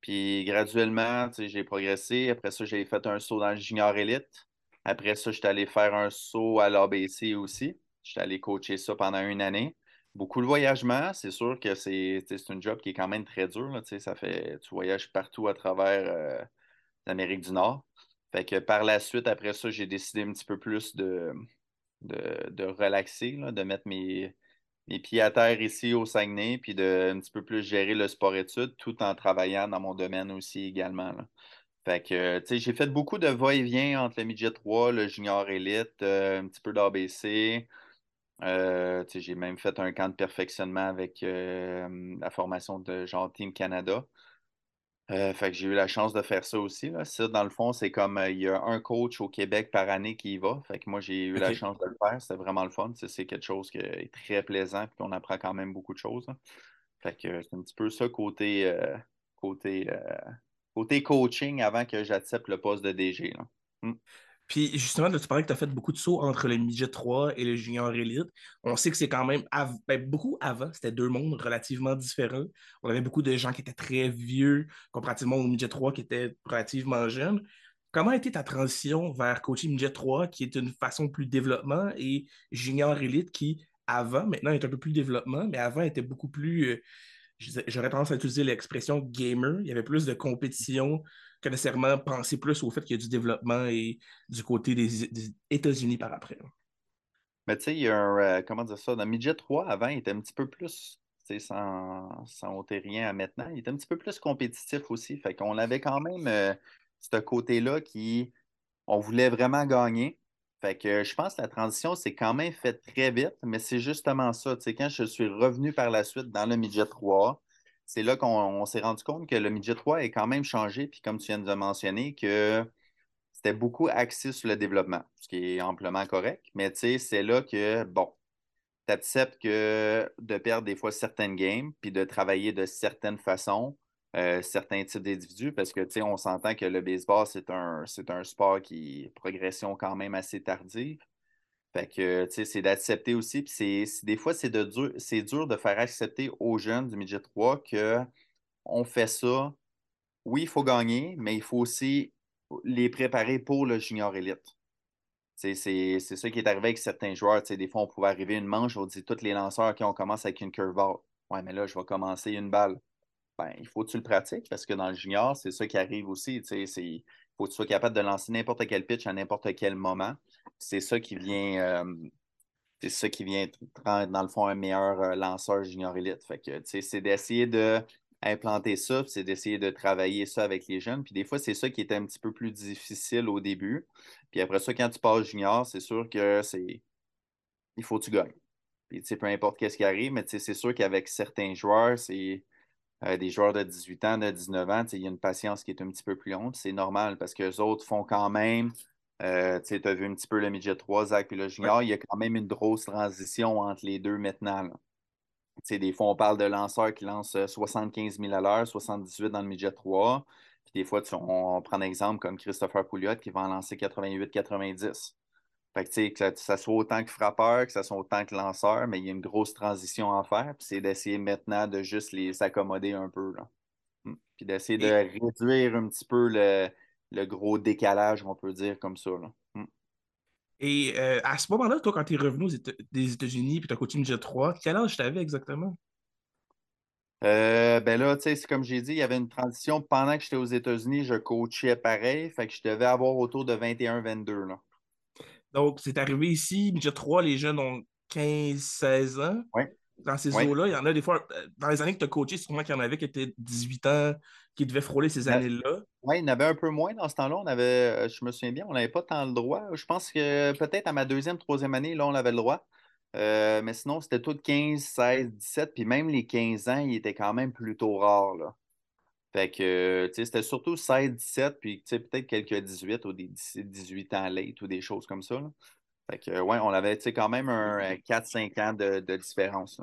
Puis, graduellement, tu sais, j'ai progressé. Après ça, j'ai fait un saut dans le junior élite. Après ça, j'étais allé faire un saut à l'ABC aussi. J'étais allé coacher ça pendant une année. Beaucoup de voyagement. C'est sûr que c'est tu sais, c'est un job qui est quand même très dur. Là, ça fait, tu voyages partout à travers euh, l'Amérique du Nord. Fait que par la suite, après ça, j'ai décidé un petit peu plus de, de, de relaxer, là, de mettre mes, mes pieds à terre ici au Saguenay, puis de un petit peu plus gérer le sport-études tout en travaillant dans mon domaine aussi également. Fait que, tu sais, j'ai fait beaucoup de va-et-vient entre le midget 3, le junior élite, euh, un petit peu d'ABC. Euh, j'ai même fait un camp de perfectionnement avec euh, la formation de genre Team Canada. Euh, fait que j'ai eu la chance de faire ça aussi. Là. Ça, dans le fond, c'est comme il y a un coach au Québec par année qui y va. Fait que moi, j'ai eu la chance de le faire. C'était vraiment le fun. C'est quelque chose qui est très plaisant et qu'on apprend quand même beaucoup de choses. là. Fait que c'est un petit peu ça côté, côté, côté coaching avant que j'accepte le poste de DG. Là. Hmm. Puis justement, tu parlais que tu as fait beaucoup de sauts entre le midget 3 et le junior élite. On sait que c'est quand même ben, beaucoup avant, c'était deux mondes relativement différents. On avait beaucoup de gens qui étaient très vieux comparativement au midget 3 qui étaient relativement jeunes. Comment a été ta transition vers coaching midget 3 qui est une façon plus développement et junior élite qui, avant, maintenant est un peu plus développement, mais avant était beaucoup plus, euh, j'aurais tendance à utiliser l'expression gamer. Il y avait plus de compétition que nécessairement penser plus au fait qu'il y a du développement et du côté des, États-Unis par après. Mais tu sais, il y a un, euh, comment dire ça, dans Midget 3, avant, il était un petit peu plus, tu sais, sans, sans ôter rien à maintenant, il était un petit peu plus compétitif aussi. Fait qu'on avait quand même euh, ce côté-là qui, on voulait vraiment gagner. Fait que je pense que la transition s'est quand même faite très vite, mais c'est justement ça. Tu sais, quand je suis revenu par la suite dans le Midget 3, c'est là qu'on on s'est rendu compte que le Midget 3 est quand même changé. Puis comme tu viens de mentionner, que c'était beaucoup axé sur le développement, ce qui est amplement correct. Mais tu sais, c'est là que, bon, tu acceptes que de perdre des fois certaines games, puis de travailler de certaines façons, euh, certains types d'individus, parce que, tu sais, on s'entend que le baseball, c'est un, un sport qui progression quand même assez tardive. Fait que, tu sais, c'est d'accepter aussi, puis c'est, des fois, c'est de dur, c'est dur de faire accepter aux jeunes du midget 3 que on fait ça. Oui, il faut gagner, mais il faut aussi les préparer pour le junior élite. C'est ça qui est arrivé avec certains joueurs. Des fois, on pouvait arriver une manche, on dit tous les lanceurs qui on commence avec une curveball. Ouais, mais là, je vais commencer une balle. Ben, il faut que tu le pratiques parce que dans le junior, c'est ça qui arrive aussi. Il faut que tu sois capable de lancer n'importe quel pitch à n'importe quel moment. C'est ça qui vient, euh, c'est ça qui vient rendre, dans le fond, un meilleur euh, lanceur junior élite. Fait que, c'est d'essayer de implanter ça, c'est d'essayer de travailler ça avec les jeunes. Puis des fois, c'est ça qui était un petit peu plus difficile au début. Puis après ça, quand tu passes junior, c'est sûr que c'est. Il faut que tu gagnes. Puis peu importe qu'est-ce qui arrive, mais c'est sûr qu'avec certains joueurs, c'est. Euh, des joueurs de 18 ans, de 19 ans, il y a une patience qui est un petit peu plus longue. C'est normal parce que les autres font quand même. Euh, tu as vu un petit peu le midget 3, Zach, puis le junior. Il y a quand même une grosse transition entre les deux maintenant des fois, on parle de lanceurs qui lancent 75 000 à l'heure, 78 dans le midget 3. Puis des fois, on, prend un exemple comme Christopher Pouliot qui va en lancer 88-90. Fait que, que ça, soit autant que frappeur, que ça soit autant que lanceur, mais il y a une grosse transition à faire. Puis c'est d'essayer maintenant de juste les accommoder un peu. Là. Hmm. Puis d'essayer de réduire un petit peu le, gros décalage, on peut dire comme ça. Là. Hmm. Et euh, à ce moment-là, toi, quand tu es revenu des États-Unis puis tu as coaché Midget 3, quel âge tu avais exactement? Euh, ben là, tu sais, c'est comme j'ai dit, il y avait une transition. Pendant que j'étais aux États-Unis, je coachais pareil. Fait que je devais avoir autour de 21-22. Donc, c'est arrivé ici, Midget 3, les jeunes ont 15-16 ans. Oui. Dans ces eaux-là, il y en a des fois, euh, dans les années que tu as coaché, sûrement qu'il y en avait qui étaient 18 ans, qui devaient frôler ces années-là. Oui, il y en avait un peu moins dans ce temps-là. Euh, je me souviens bien, on n'avait pas tant le droit. Je pense que peut-être à ma deuxième, troisième année, là, on avait le droit. Euh, mais sinon, c'était tout 15, 16, 17, puis même les 15 ans, il était quand même plutôt rare. Là. Fait que, c'était surtout 16, 17, puis peut-être quelques 18 ou des 18 ans late ou des choses comme ça. Fait que, ouais, on avait quand même un 4-5 ans de, différence.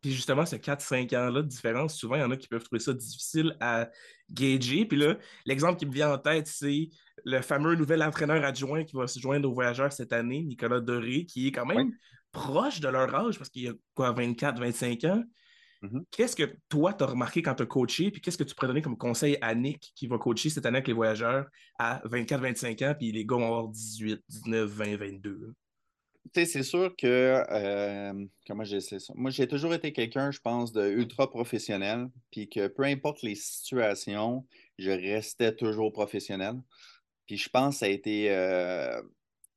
Puis justement, ce 4-5 ans-là de différence, souvent, il y en a qui peuvent trouver ça difficile à gager. Puis là, l'exemple qui me vient en tête, c'est le fameux nouvel entraîneur adjoint qui va se joindre aux voyageurs cette année, Nicolas Doré, qui est quand même proche de leur âge parce qu'il a quoi, 24-25 ans. Mm-hmm. Qu'est-ce que toi, tu as remarqué quand tu as coaché, puis qu'est-ce que tu pourrais donner comme conseil à Nick qui va coacher cette année avec les voyageurs à 24-25 ans, puis les gars vont avoir 18, 19, 20, 22? C'est sûr que, euh, comment j'ai ça? Moi, j'ai toujours été quelqu'un, je pense, de ultra professionnel, puis que peu importe les situations, je restais toujours professionnel. Puis je pense que ça a été, euh,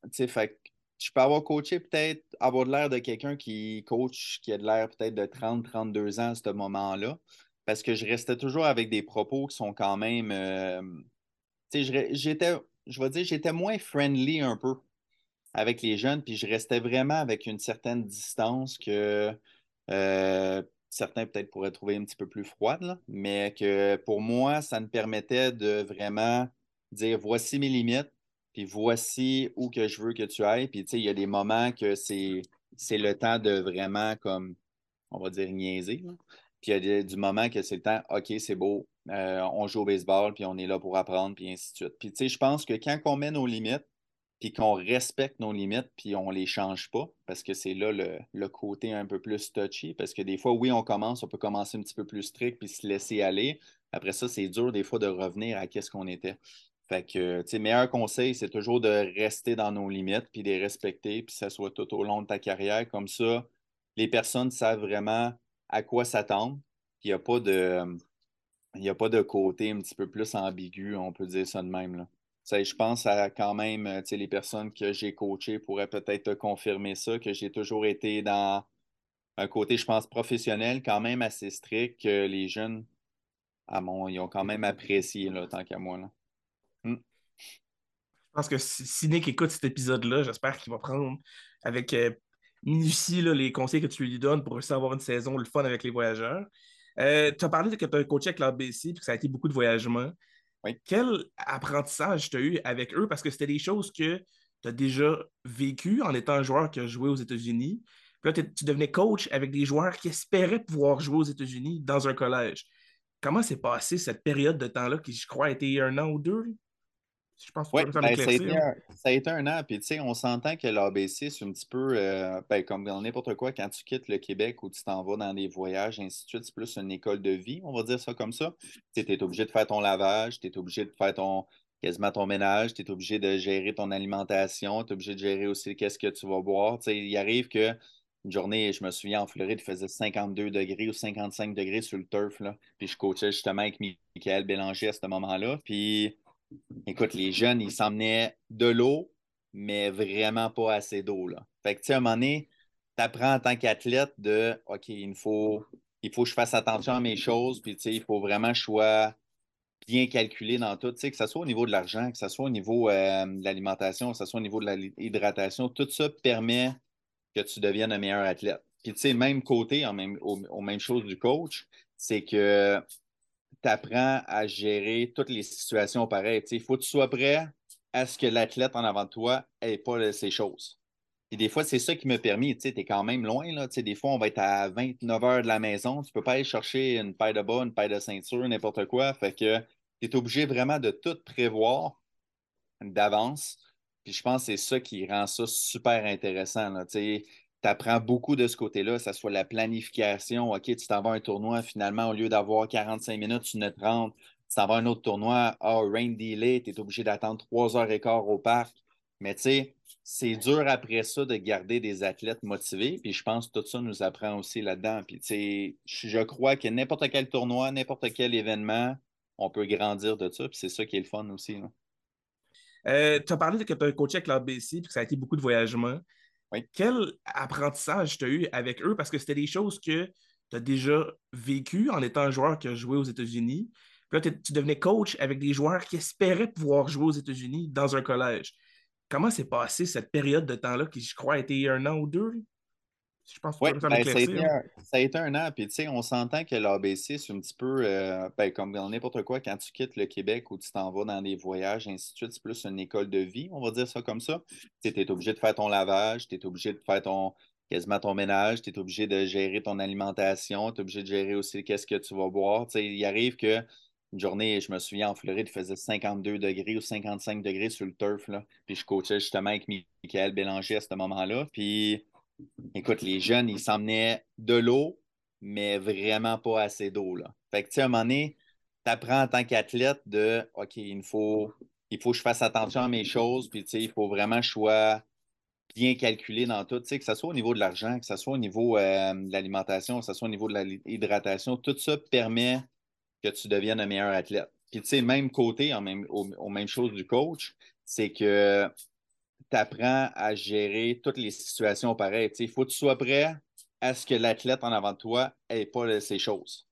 tu sais, fait je peux avoir coaché peut-être, avoir l'air de quelqu'un qui coach, qui a de l'air peut-être de 30, 32 ans à ce moment-là, parce que je restais toujours avec des propos qui sont quand même, euh, tu sais, j'étais, je vais dire, j'étais moins friendly un peu avec les jeunes, puis je restais vraiment avec une certaine distance que euh, certains peut-être pourraient trouver un petit peu plus froide, mais que pour moi, ça me permettait de vraiment dire voici mes limites, puis voici où que je veux que tu ailles. Puis tu sais, il y a des moments que c'est, c'est le temps de vraiment, comme, on va dire, niaiser. Puis il y a du moment que c'est le temps, OK, c'est beau, euh, on joue au baseball, puis on est là pour apprendre, puis ainsi de suite. Puis tu sais, je pense que quand on met nos limites, puis qu'on respecte nos limites, puis on ne les change pas, parce que c'est là le, côté un peu plus touchy, parce que des fois, oui, on commence, on peut commencer un petit peu plus strict, puis se laisser aller. Après ça, c'est dur des fois de revenir à qu'est-ce qu'on était. Fait que, tu sais, meilleur conseil, c'est toujours de rester dans nos limites, puis de les respecter, puis que ça soit tout au long de ta carrière. Comme ça, les personnes savent vraiment à quoi s'attendre, puis il n'y a pas de... Il n'y a pas de côté un petit peu plus ambigu, on peut dire ça de même. Là je pense à quand même, euh, les personnes que j'ai coachées pourraient peut-être confirmer ça, que j'ai toujours été dans un côté, je pense, professionnel, quand même assez strict, que les jeunes, à mon, ils ont quand même apprécié, là, tant qu'à moi. Là. Hmm. Je pense que si Nick écoute cet épisode-là, j'espère qu'il va prendre avec euh, minutie les conseils que tu lui donnes pour réussir à avoir une saison le fun avec les voyageurs. Euh, tu as parlé que tu as coaché avec l'ABC et que ça a été beaucoup de voyagements. Quel apprentissage tu as eu avec eux? Parce que c'était des choses que tu as déjà vécues en étant un joueur qui a joué aux États-Unis. Puis là, tu devenais coach avec des joueurs qui espéraient pouvoir jouer aux États-Unis dans un collège. Comment s'est passée cette période de temps-là qui, je crois, a été un an ou deux? Je pense que ben, ça, a été un, ça a été un an. Puis, tu sais, on s'entend que l'ABC, c'est un petit peu euh, ben, comme dans n'importe quoi, quand tu quittes le Québec ou tu t'en vas dans des voyages, ainsi de suite, c'est plus une école de vie, on va dire ça comme ça. Tu es obligé de faire ton lavage, tu es obligé de faire ton quasiment ton ménage, tu es obligé de gérer ton alimentation, tu es obligé de gérer aussi qu'est-ce que tu vas boire. Tu sais, il arrive que une journée, je me souviens, en Floride, il faisait 52 degrés ou 55 degrés sur le turf. Là. Puis je coachais justement avec Michael Bélanger à ce moment-là. Puis écoute, les jeunes, ils s'emmenaient de l'eau, mais vraiment pas assez d'eau. Fait que, tu sais, à un moment donné, tu apprends en tant qu'athlète de OK, il faut il faut que je fasse attention à mes choses, puis il faut vraiment que je sois bien calculé dans tout, que ce soit au niveau de l'argent, que ce soit au niveau euh, de l'alimentation, que ce soit au niveau de l'hydratation, tout ça permet que tu deviennes un meilleur athlète. Puis, tu sais, même côté, en même, au, même chose du coach, c'est que tu apprends à gérer toutes les situations pareilles. Il faut que tu sois prêt à ce que l'athlète en avant de toi n'ait pas ces choses. Et des fois, c'est ça qui m'a permis, tu sais, es quand même loin, là. Des fois, on va être à 29 heures de la maison. Tu peux pas aller chercher une paire de bas, une paire de ceinture, n'importe quoi. Fait que tu es obligé vraiment de tout prévoir d'avance. Puis je pense que c'est ça qui rend ça super intéressant. Tu apprends beaucoup de ce côté-là, que ce soit la planification. OK, tu t'en vas à un tournoi, finalement, au lieu d'avoir 45 minutes, tu ne 30. Tu t'en vas à un autre tournoi, ah, rain delay, tu es obligé d'attendre 3 heures et quart au parc. Mais tu sais, c'est dur après ça de garder des athlètes motivés. Puis je pense que tout ça nous apprend aussi là-dedans. Puis tu sais, je crois que n'importe quel tournoi, n'importe quel événement, on peut grandir de ça. Puis c'est ça qui est le fun aussi. Euh, tu as parlé que tu as coaché avec l'ABC, puis ça a été beaucoup de voyagements. Quel apprentissage tu as eu avec eux? Parce que c'était des choses que tu as déjà vécues en étant un joueur qui a joué aux États-Unis. Puis là, tu devenais coach avec des joueurs qui espéraient pouvoir jouer aux États-Unis dans un collège. Comment s'est passée cette période de temps-là qui, je crois, a été un an ou deux? Je pense ben, ça, a été un, an. Puis, tu sais, on s'entend que l'ABC, c'est un petit peu euh, ben, comme dans n'importe quoi, quand tu quittes le Québec ou tu t'en vas dans des voyages, ainsi de suite, c'est plus une école de vie, on va dire ça comme ça. Tu es obligé de faire ton lavage, tu es obligé de faire ton quasiment ton ménage, tu es obligé de gérer ton alimentation, tu es obligé de gérer aussi qu'est-ce que tu vas boire. Tu sais, il arrive que une journée, je me souviens, en Floride, il faisait 52 degrés ou 55 degrés sur le turf. Là. Puis je coachais justement avec Michael Bélanger à ce moment-là. Puis écoute, les jeunes, ils s'emmenaient de l'eau, mais vraiment pas assez d'eau. Fait que, tu sais, à un moment donné, tu apprends en tant qu'athlète de OK, il faut, il faut que je fasse attention à mes choses, puis, tu sais, il faut vraiment que je sois bien calculé dans tout, tu sais, que ce soit au niveau de l'argent, que ce soit au niveau euh, de l'alimentation, que ce soit au niveau de l'hydratation, tout ça permet que tu deviennes un meilleur athlète. Puis, tu sais, même côté, en même, au même chose du coach, c'est que apprends à gérer toutes les situations pareilles. Il faut que tu sois prêt à ce que l'athlète en avant de toi n'ait pas ces choses.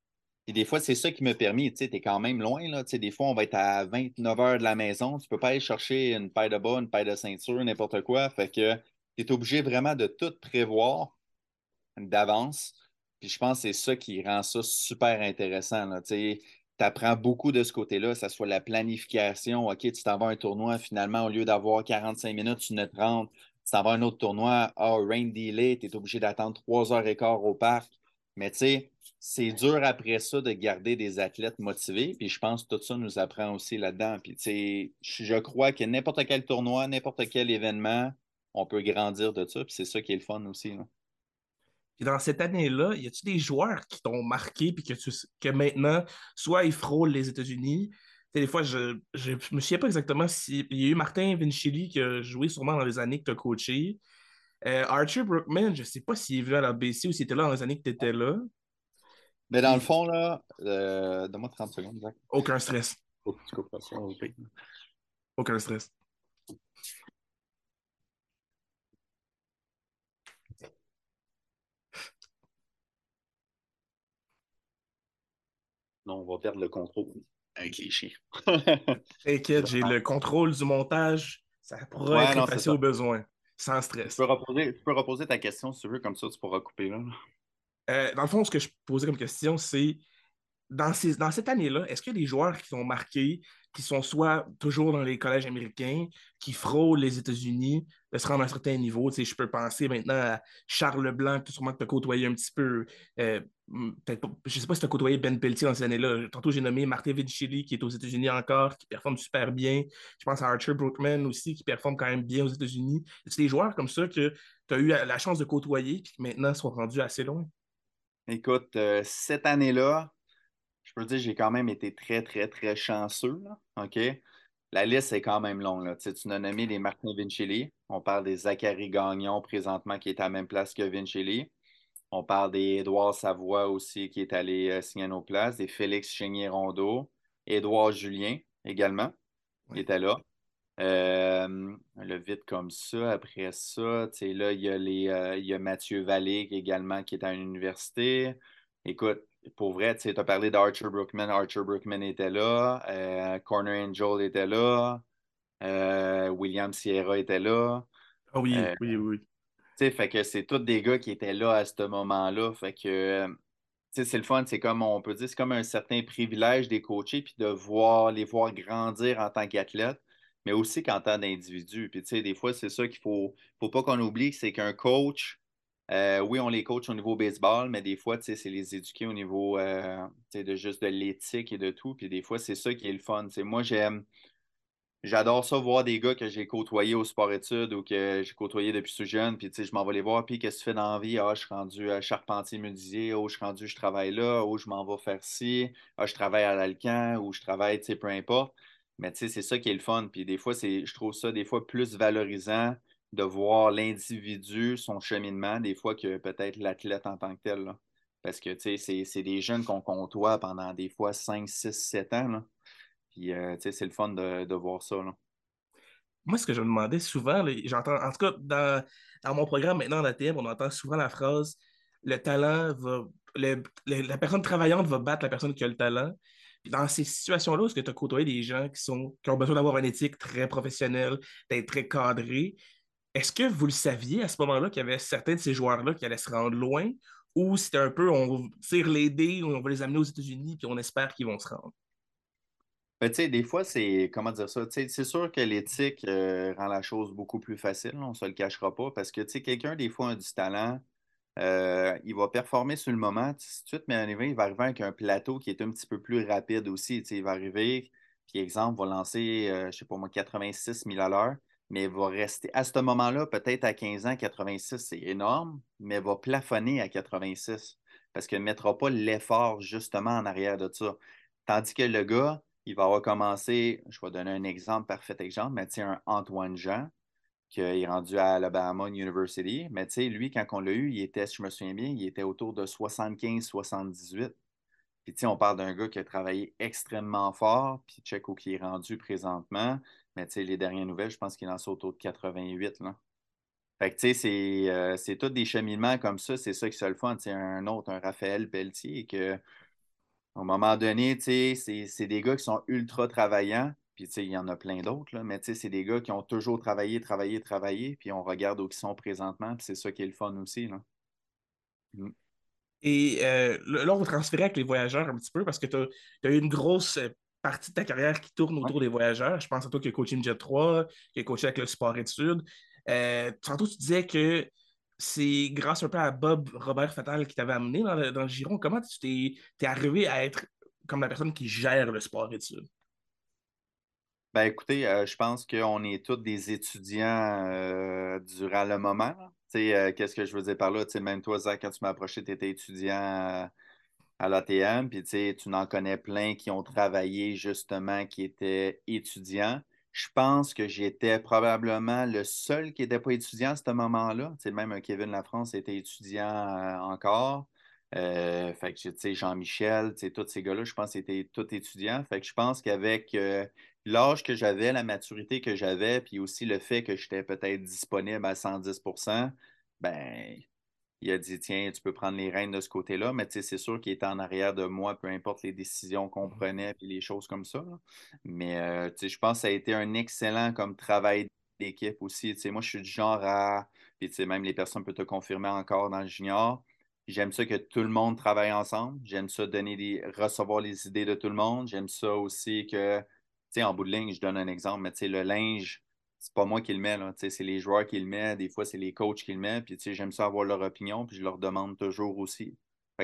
Et des fois, c'est ça qui m'a permis. Tu es quand même loin. Là, des fois, on va être à 29 heures de la maison. Tu ne peux pas aller chercher une paire de bas, une paire de ceinture, n'importe quoi. Fait que tu es obligé vraiment de tout prévoir d'avance. Puis je pense que c'est ça qui rend ça super intéressant. Là, apprends beaucoup de ce côté-là, que ce soit la planification. OK, tu t'en vas à un tournoi, finalement, au lieu d'avoir 45 minutes, tu ne 30. Tu t'en vas à un autre tournoi, ah, rain delay, tu es obligé d'attendre 3 heures et quart au parc. Mais tu sais, c'est dur après ça de garder des athlètes motivés. Puis je pense que tout ça nous apprend aussi là-dedans. Puis tu sais, je crois que n'importe quel tournoi, n'importe quel événement, on peut grandir de ça. Puis c'est ça qui est le fun aussi. Dans cette année-là, y a-tu des joueurs qui t'ont marqué puis que, tu, que maintenant, soit ils frôlent les États-Unis, des fois, je ne me souviens pas exactement si. Il y a eu Martin Vincili qui a joué sûrement dans les années que tu as coaché. Euh, Archer Brookman, je ne sais pas s'il est venu à la BC ou s'il était là dans les années que tu étais là. Mais dans le fond, là, euh, donne-moi 30 secondes, Zach. Aucun stress. Aucun stress. On va perdre le contrôle avec les chiens. T'inquiète, j'ai le contrôle du montage. Ça pourra être passé au besoin, sans stress. Tu peux, reposer, ta question si tu veux, comme ça tu pourras couper là. Euh, dans le fond, ce que je posais comme question, c'est dans, cette année-là, est-ce qu'il y a des joueurs qui sont marqués, qui sont soit toujours dans les collèges américains, qui frôlent les États-Unis, de se rendre à un certain niveau? Tu sais, je peux penser maintenant à Charles Leblanc, que sûrement que tu as côtoyé un petit peu. Euh, je ne sais pas si tu as côtoyé Ben Pelletier dans ces années-là. Tantôt, j'ai nommé Martin Vincili, qui est aux États-Unis encore, qui performe super bien. Je pense à Archer Brookman aussi, qui performe quand même bien aux États-Unis. C'est des joueurs comme ça que tu as eu la chance de côtoyer et qui maintenant sont rendus assez loin? Écoute, euh, cette année-là, je peux dire, j'ai quand même été très, très, très chanceux. OK? La liste est quand même longue. Là. Tu, tu as nommé les Martin Vincili. On parle des Zachary Gagnon présentement qui est à la même place que Vincili. On parle des Édouard Savoie aussi qui est allé euh, signer nos places, des Félix Chénier-Rondeau, Édouard Julien également qui était là. Euh, le vite comme ça. Après ça, là, il y, a les, euh, il y a Mathieu Vallée également qui est à l'université. écoute, pour vrai, tu as parlé d'Archer Brookman. Archer Brookman était là. Euh, Corner Angel était là. Euh, William Sierra était là. Ah oui, euh, oui, oui. Tu sais, fait que c'est tous des gars qui étaient là à ce moment-là. Fait que, tu sais, c'est le fun. C'est comme, on peut dire, c'est comme un certain privilège des coachés, puis de voir, les voir grandir en tant qu'athlètes, mais aussi qu'en tant d'individu. Puis, tu sais, des fois, c'est ça qu'il faut, faut pas qu'on oublie, c'est qu'un coach, euh, oui, on les coach au niveau baseball, mais des fois, c'est les éduquer au niveau euh, de juste de l'éthique et de tout. Puis des fois, c'est ça qui est le fun. moi, j'aime. J'adore ça voir des gars que j'ai côtoyés au sport-études ou que j'ai côtoyés depuis tout jeune. Puis, je m'en vais les voir. Puis, qu'est-ce que tu fais dans la vie? Ah, je suis rendu à charpentier menuisier. Oh, je suis rendu, je travaille là. Oh, je m'en vais faire ci. Ah, je travaille à l'Alcan ou je travaille, peu importe. Mais, c'est ça qui est le fun. Puis, des fois, je trouve ça des fois plus valorisant de voir l'individu, son cheminement, des fois que peut-être l'athlète en tant que tel. Parce que c'est des jeunes qu'on côtoie pendant des fois 5, 6, 7 ans. Puis euh, c'est le fun de, voir ça. Moi, ce que je me demandais souvent, j'entends, en tout cas, dans, mon programme maintenant en ATM, on entend souvent la phrase le talent va. la personne travaillante va battre la personne qui a le talent. Puis dans ces situations-là, est-ce que tu as côtoyé des gens qui, sont, qui ont besoin d'avoir une éthique très professionnelle, d'être très cadré, est-ce que vous le saviez à ce moment-là qu'il y avait certains de ces joueurs-là qui allaient se rendre loin? Ou c'était un peu on tire les dés, on va les amener aux États-Unis puis on espère qu'ils vont se rendre? Ben, des fois, c'est comment dire ça? C'est sûr que l'éthique euh, rend la chose beaucoup plus facile, on ne se le cachera pas, parce que quelqu'un, des fois, a du talent, euh, il va performer sur le moment, de suite, mais il va arriver avec un plateau qui est un petit peu plus rapide aussi. Il va arriver, puis exemple, va lancer, euh, je ne sais pas moi, 86 000 à l'heure mais va rester à ce moment-là, peut-être à 15 ans, 86, c'est énorme, mais va plafonner à 86 parce qu'il ne mettra pas l'effort justement en arrière de ça. Tandis que le gars, il va commencé, je vais donner un exemple, parfait exemple, mais tiens, un Antoine Jean, qui est rendu à Alabama University, mais tu sais, lui, quand on l'a eu, il était, si je me souviens bien, il était autour de 75-78. Puis, tu sais, on parle d'un gars qui a travaillé extrêmement fort, puis check où il est rendu présentement. Mais tu sais, les dernières nouvelles, je pense qu'il en saute autour de 88. Là. Fait que tu sais, euh, c'est, tous des cheminements comme ça, c'est ça qui est le fun. Tu sais, un autre, un Raphaël Pelletier, que au moment donné, tu sais, c'est, des gars qui sont ultra travaillants. Puis, tu sais, il y en a plein d'autres, là, mais tu sais, c'est des gars qui ont toujours travaillé, travaillé, travaillé. Puis, on regarde où ils sont présentement. Puis, c'est ça qui est le fun aussi. Là. Mm. Et euh, là, on va avec les voyageurs un petit peu parce que tu as, eu une grosse partie de ta carrière qui tourne autour des voyageurs. Je pense à toi qui as coaché Jet 3, qui a coaché avec le sport études. Euh, tantôt, tu disais que c'est grâce un peu à Bob Robert Fatal qui t'avait amené dans le, giron. Comment tu t'es, arrivé à être comme la personne qui gère le sport études? Ben écoutez, euh, je pense qu'on est tous des étudiants euh, durant le moment. Euh, qu'est-ce que je veux dire par là? même toi, Zach, quand tu m'as approché, tu étais étudiant à l'ATM, puis tu n'en connais plein qui ont travaillé justement, qui étaient étudiants. Je pense que j'étais probablement le seul qui n'était pas étudiant à ce moment-là. Même Kevin Lafrance était étudiant euh, encore. Euh, fait que, Jean-Michel, tous ces gars-là, je pense étaient tous étudiants. Fait que je pense qu'avec euh, l'âge que j'avais, la maturité que j'avais, puis aussi le fait que j'étais peut-être disponible à 110 ben il a dit tiens, tu peux prendre les rênes de ce côté-là, mais c'est sûr qu'il était en arrière de moi, peu importe les décisions qu'on mmh prenait et les choses comme ça. Mais euh, je pense que ça a été un excellent comme travail d'équipe aussi. moi, je suis du genre à. Puis même les personnes peuvent te confirmer encore dans le junior. J'aime ça que tout le monde travaille ensemble. J'aime ça donner des, recevoir les idées de tout le monde. J'aime ça aussi que, en bout de ligne, je donne un exemple, mais le linge, c'est pas moi qui le mets, c'est les joueurs qui le mettent, des fois c'est les coachs qui le mettent, puis j'aime ça avoir leur opinion, puis je leur demande toujours aussi.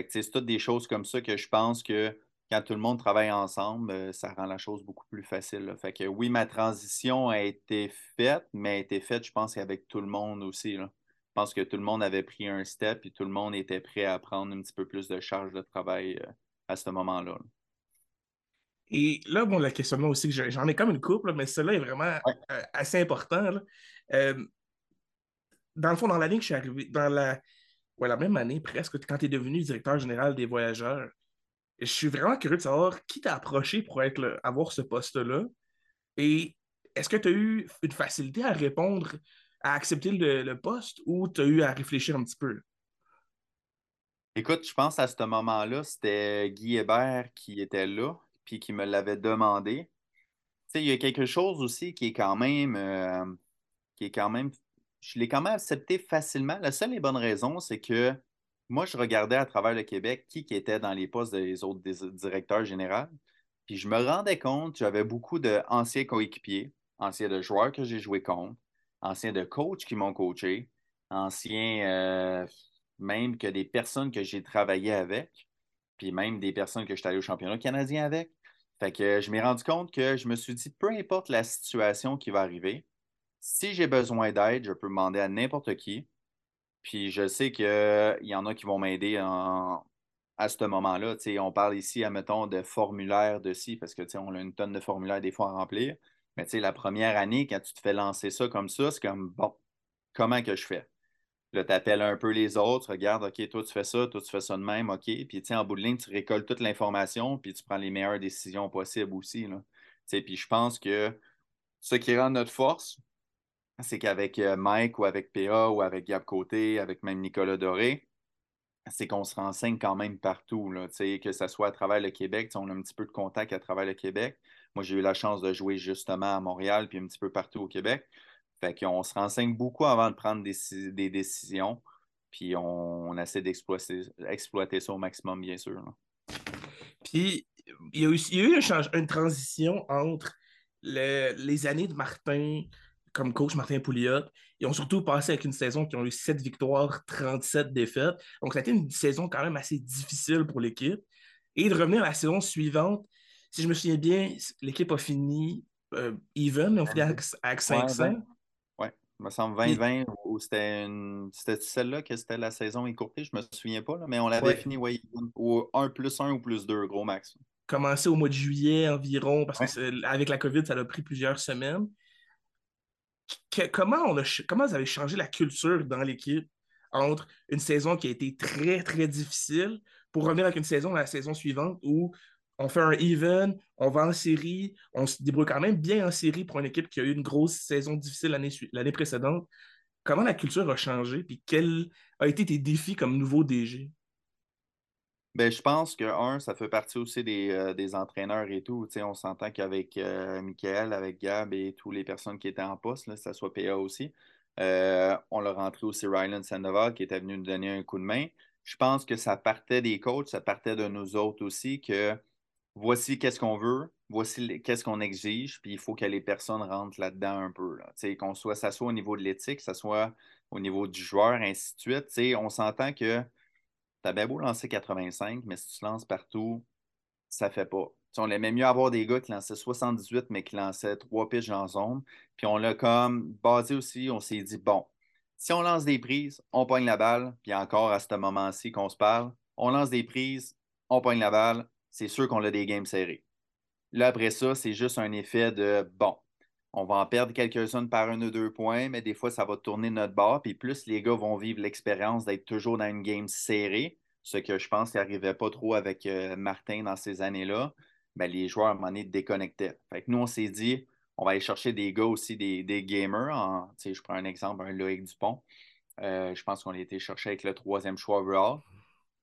c'est toutes des choses comme ça que je pense que quand tout le monde travaille ensemble, euh, ça rend la chose beaucoup plus facile. Fait que oui, ma transition a été faite, mais a été faite, je pense, avec tout le monde aussi. Je pense que tout le monde avait pris un step et tout le monde était prêt à prendre un petit peu plus de charge de travail euh, à ce moment-là. là et là, bon, la questionnement aussi, j'en ai comme une couple, mais celle-là est vraiment euh, assez important. Euh, dans le fond, dans l'année que je suis arrivé, dans la, ouais, la même année presque, quand tu es devenu directeur général des voyageurs, je suis vraiment curieux de savoir qui t'a approché pour être avoir ce poste-là. Et est-ce que tu as eu une facilité à répondre, à accepter le, le poste ou tu as eu à réfléchir un petit peu? Écoute, je pense à ce moment-là, c'était Guy Hébert qui était là, puis qui me l'avait demandé. Tu sais, il y a quelque chose aussi qui est quand même, euh, qui est quand même, je l'ai quand même accepté facilement. La seule et bonne raison, c'est que moi, je regardais à travers le Québec qui, était dans les postes des autres directeurs généraux. Puis je me rendais compte, j'avais beaucoup d'anciens coéquipiers, anciens de joueurs que j'ai joué contre, anciens de coachs qui m'ont coaché, anciens euh, même que des personnes que j'ai travaillé avec, puis même des personnes que je suis allé au championnat canadien avec. Fait que je m'ai rendu compte que je me suis dit, peu importe la situation qui va arriver, si j'ai besoin d'aide, je peux demander à n'importe qui. Puis je sais qu'il y en a qui vont m'aider à ce moment-là. On parle ici, admettons, de formulaire de ci, parce que on a une tonne de formulaires des fois à remplir. Mais la première année, quand tu te fais lancer ça comme ça, c'est comme bon, comment que je fais? Tu appelles un peu les autres, regarde, OK, toi, tu fais ça, toi, tu fais ça de même, OK. Puis, en bout de ligne, tu récoltes toute l'information, puis tu prends les meilleures décisions possibles aussi. Puis, je pense que ce qui rend notre force, c'est qu'avec euh, Mike ou avec PA ou avec Gab Côté, avec même Nicolas Doré, c'est qu'on se renseigne quand même partout, que ce soit à travers le Québec. On a un petit peu de contact à travers le Québec. Moi, j'ai eu la chance de jouer justement à Montréal puis un petit peu partout au Québec. Fait qu'on se renseigne beaucoup avant de prendre des, décisions, puis on, essaie d'exploiter exploiter ça au maximum, bien sûr. Puis, il y a, eu, une, transition entre les années de Martin comme coach, Martin Pouliot. Ils ont surtout passé avec une saison qui ont eu 7 victoires, 37 défaites. Donc, ça a été une saison quand même assez difficile pour l'équipe. Et de revenir à la saison suivante, si je me souviens bien, l'équipe a fini euh, even, on fini avec, 5-5 il me semble 2020 ou c'était une... c'était celle-là que c'était la saison écourtée, je me souviens pas, mais on l'avait fini ouais, au 1 plus 1 ou plus 2, gros max. Commencé au mois de juillet environ, parce que avec la COVID, ça a pris plusieurs semaines. comment, on a, comment vous avez changé la culture dans l'équipe entre une saison qui a été très, très difficile pour revenir avec une saison la saison suivante où on fait un even, on va en série, on se débrouille quand même bien en série pour une équipe qui a eu une grosse saison difficile l'année précédente. Comment la culture a changé, puis quels ont été tes défis comme nouveau DG? Ben, je pense que, un, ça fait partie aussi des, euh, entraîneurs et tout. on s'entend qu'avec euh, Michael, avec Gab et toutes les personnes qui étaient en poste, là, ça soit PA aussi, euh, on l'a rentré aussi Ryland Sandoval qui était venu nous donner un coup de main. Je pense que ça partait des coachs, ça partait de nous autres aussi, que voici qu'est-ce qu'on veut, voici qu'est-ce qu'on exige, puis il faut que les personnes rentrent là-dedans un peu. Qu'on soit, ça soit au niveau de l'éthique, ça soit au niveau du joueur, ainsi de suite. on s'entend que tu as bien beau lancer 85, mais si tu lances partout, ça fait pas. on aimait mieux avoir des gars qui lançaient 78, mais qui lançaient trois pitches en zone. Puis on l'a comme basé aussi, on s'est dit, bon, si on lance des prises, on pogne la balle, puis encore à ce moment-ci qu'on se parle, on lance des prises, on pogne la balle, c'est sûr qu'on a des games serrés. Là, après ça, c'est juste un effet de bon, on va en perdre quelques-unes par un ou deux points, mais des fois, ça va tourner notre bord. Puis plus les gars vont vivre l'expérience d'être toujours dans une game serrée, ce que je pense qu'il n'arrivait pas trop avec euh, Martin dans ces années-là, ben, les joueurs, à un moment donné, déconnectaient. Fait que nous, on s'est dit, on va aller chercher des gars aussi, des, gamers. En, je prends un exemple, un Loïc Dupont. Euh, je pense qu'on a été chercher avec le troisième choix overall.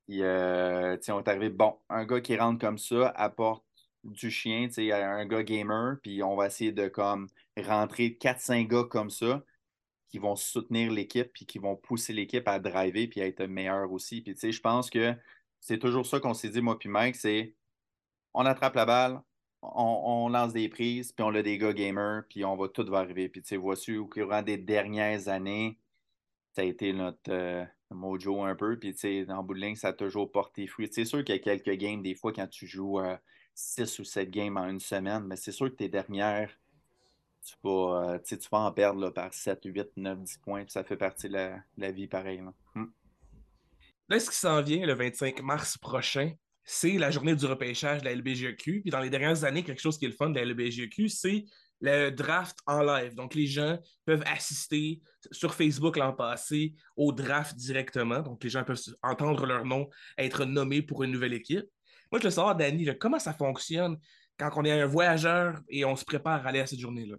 Puis, euh, on est arrivé, bon, un gars qui rentre comme ça apporte du chien, un gars gamer, puis on va essayer de comme rentrer 4-5 gars comme ça qui vont soutenir l'équipe, puis qui vont pousser l'équipe à driver, puis à être meilleur aussi. Puis, je pense que c'est toujours ça qu'on s'est dit, moi puis Mike, c'est on attrape la balle, on, lance des prises, puis on a des gars gamers, puis on va tout va arriver. Puis, tu sais, voici au courant des dernières années, ça a été notre, euh, mojo un peu. Puis, tu sais, en bout de ligne, ça a toujours porté fruit. C'est sûr qu'il y a quelques games, des fois, quand tu joues 6 euh, ou 7 games en une semaine, mais c'est sûr que tes dernières, tu vas, euh, tu vas en perdre par 7, 8, 9, 10 points. Puis ça fait partie de la, vie pareil. Là. Hmm. là, ce qui s'en vient le 25 mars prochain, c'est la journée du repêchage de la LBGQ. Puis dans les dernières années, quelque chose qui est le fun de la LBGQ, c'est le draft en live. Donc, les gens peuvent assister sur Facebook l'an passé au draft directement. Donc, les gens peuvent entendre leur nom être nommé pour une nouvelle équipe. Moi, je veux savoir, Danny, comment ça fonctionne quand on est un voyageur et on se prépare à aller à cette journée-là?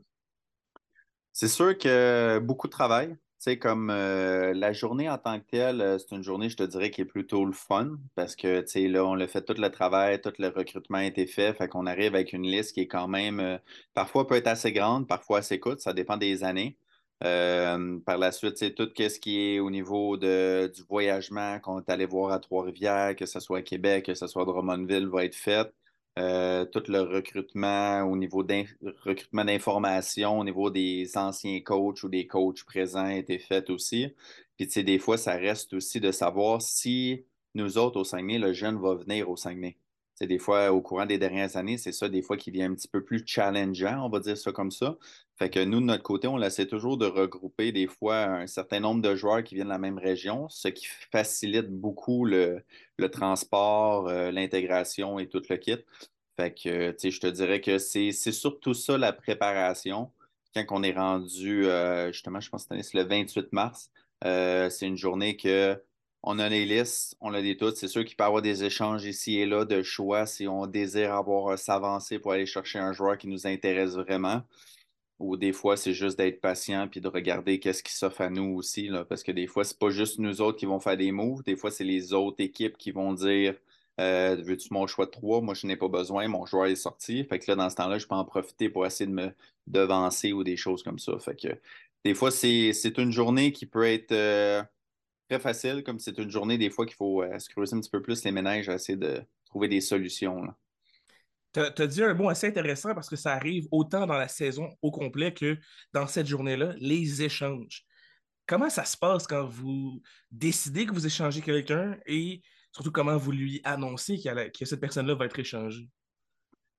C'est sûr que beaucoup de travail. Sais, comme euh, la journée en tant que telle, euh, c'est une journée, je te dirais, qui est plutôt le fun parce que, tu sais, là, on a fait tout le travail, tout le recrutement a été fait, fait qu'on arrive avec une liste qui est quand même, euh, parfois peut être assez grande, parfois assez courte, ça dépend des années. par la suite, c'est tout ce qui est au niveau de, du voyagement qu'on est allé voir à Trois-Rivières, que ce soit à Québec, que ce soit à Drummondville, va être fait. Euh, tout le recrutement au niveau d'un recrutement d'informations, au niveau des anciens coachs ou des coachs présents a été fait aussi. Puis, tu sais, des fois, ça reste aussi de savoir si nous autres, au Saguenay, le jeune va venir au Saguenay. C'est des fois, au courant des dernières années, c'est ça, des fois, qui vient un petit peu plus challengeant, on va dire ça comme ça. Fait que nous, de notre côté, on essaie toujours de regrouper des fois un certain nombre de joueurs qui viennent de la même région, ce qui facilite beaucoup le, transport, euh, l'intégration et tout le kit. Fait que, tu sais, je te dirais que c'est surtout ça la préparation. Quand on est rendu, euh, justement, je pense que c'est le 28 mars, euh, c'est une journée que on a les listes, on a des toutes. C'est sûr qu'il peut y avoir des échanges ici et là de choix si on désire avoir euh, s'avancer pour aller chercher un joueur qui nous intéresse vraiment. Ou des fois, c'est juste d'être patient puis de regarder qu'est-ce qui s'offre à nous aussi. Parce que des fois, c'est pas juste nous autres qui vont faire des moves. Des fois, c'est les autres équipes qui vont dire euh, Veux-tu mon choix de trois? Moi, je n'ai pas besoin. Mon joueur est sorti. Fait que là, dans ce temps-là, je peux en profiter pour essayer de me devancer ou des choses comme ça. Fait que des fois, c'est une journée qui peut être. Euh, très facile, comme c'est une journée des fois qu'il faut euh, se creuser un petit peu plus les ménages, essayer de trouver des solutions. Tu as, dit un mot assez intéressant parce que ça arrive autant dans la saison au complet que dans cette journée-là, les échanges. Comment ça se passe quand vous décidez que vous échangez quelqu'un et surtout comment vous lui annoncez que cette personne-là va être échangée?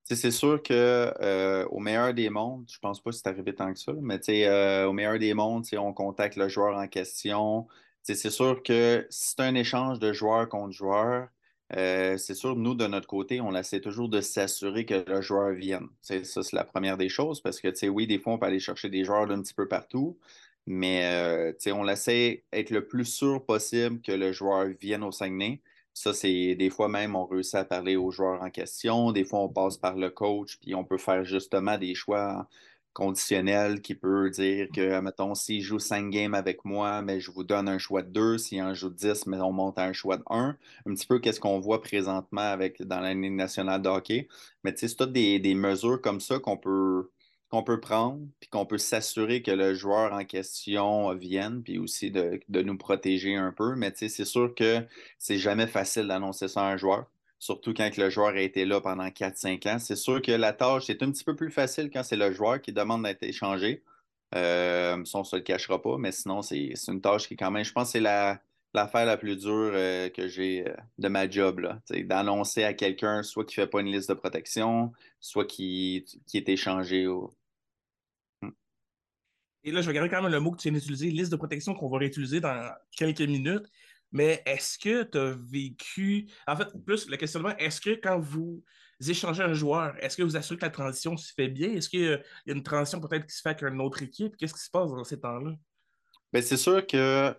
C'est sûr que euh, au meilleur des mondes, je pense pas que c'est arrivé tant que ça, mais euh, au meilleur des mondes, on contacte le joueur en question, c'est sûr que c'est un échange de joueur contre joueur, euh, c'est sûr, nous, de notre côté, on essaie toujours de s'assurer que le joueur vienne. ça, c'est la première des choses parce que, oui, des fois, on peut aller chercher des joueurs d'un petit peu partout, mais euh, on essaie d'être le plus sûr possible que le joueur vienne au Saguenay. Ça, c'est des fois même, on réussit à parler aux joueurs en question. Des fois, on passe par le coach, puis on peut faire justement des choix conditionnel qui peut dire que, mettons, s'il joue 5 games avec moi, mais je vous donne un choix de 2. S'il en joue 10, mais on monte à un choix de 1. Un petit peu qu'est-ce qu'on voit présentement avec, dans la Ligue nationale de hockey. Mais tu sais, c'est toutes des, mesures comme ça qu'on peut, qu'on peut prendre, puis qu'on peut s'assurer que le joueur en question vienne, puis aussi de, de nous protéger un peu. Mais tu sais, c'est sûr que c'est jamais facile d'annoncer ça à un joueur surtout quand le joueur a été là pendant 4-5 ans. C'est sûr que la tâche est un petit peu plus facile quand c'est le joueur qui demande d'être échangé. Euh, ça, on ne se le cachera pas, mais sinon, c'est une tâche qui, quand même, je pense c'est la, l'affaire la plus dure euh, que j'ai euh, de ma job, d'annoncer à quelqu'un soit qui ne fait pas une liste de protection, soit qui, qui est échangé. Hmm. Et là, je vais garder quand même le mot que tu viens d'utiliser, liste de protection qu'on va réutiliser dans quelques minutes. Mais est-ce que tu as vécu. En fait, plus le questionnement, est-ce que quand vous échangez un joueur, est-ce que vous assurez que la transition se fait bien? Est-ce qu'il y a une transition peut-être qui se fait avec une autre équipe? Qu'est-ce qui se passe dans ces temps-là? Bien, c'est sûr que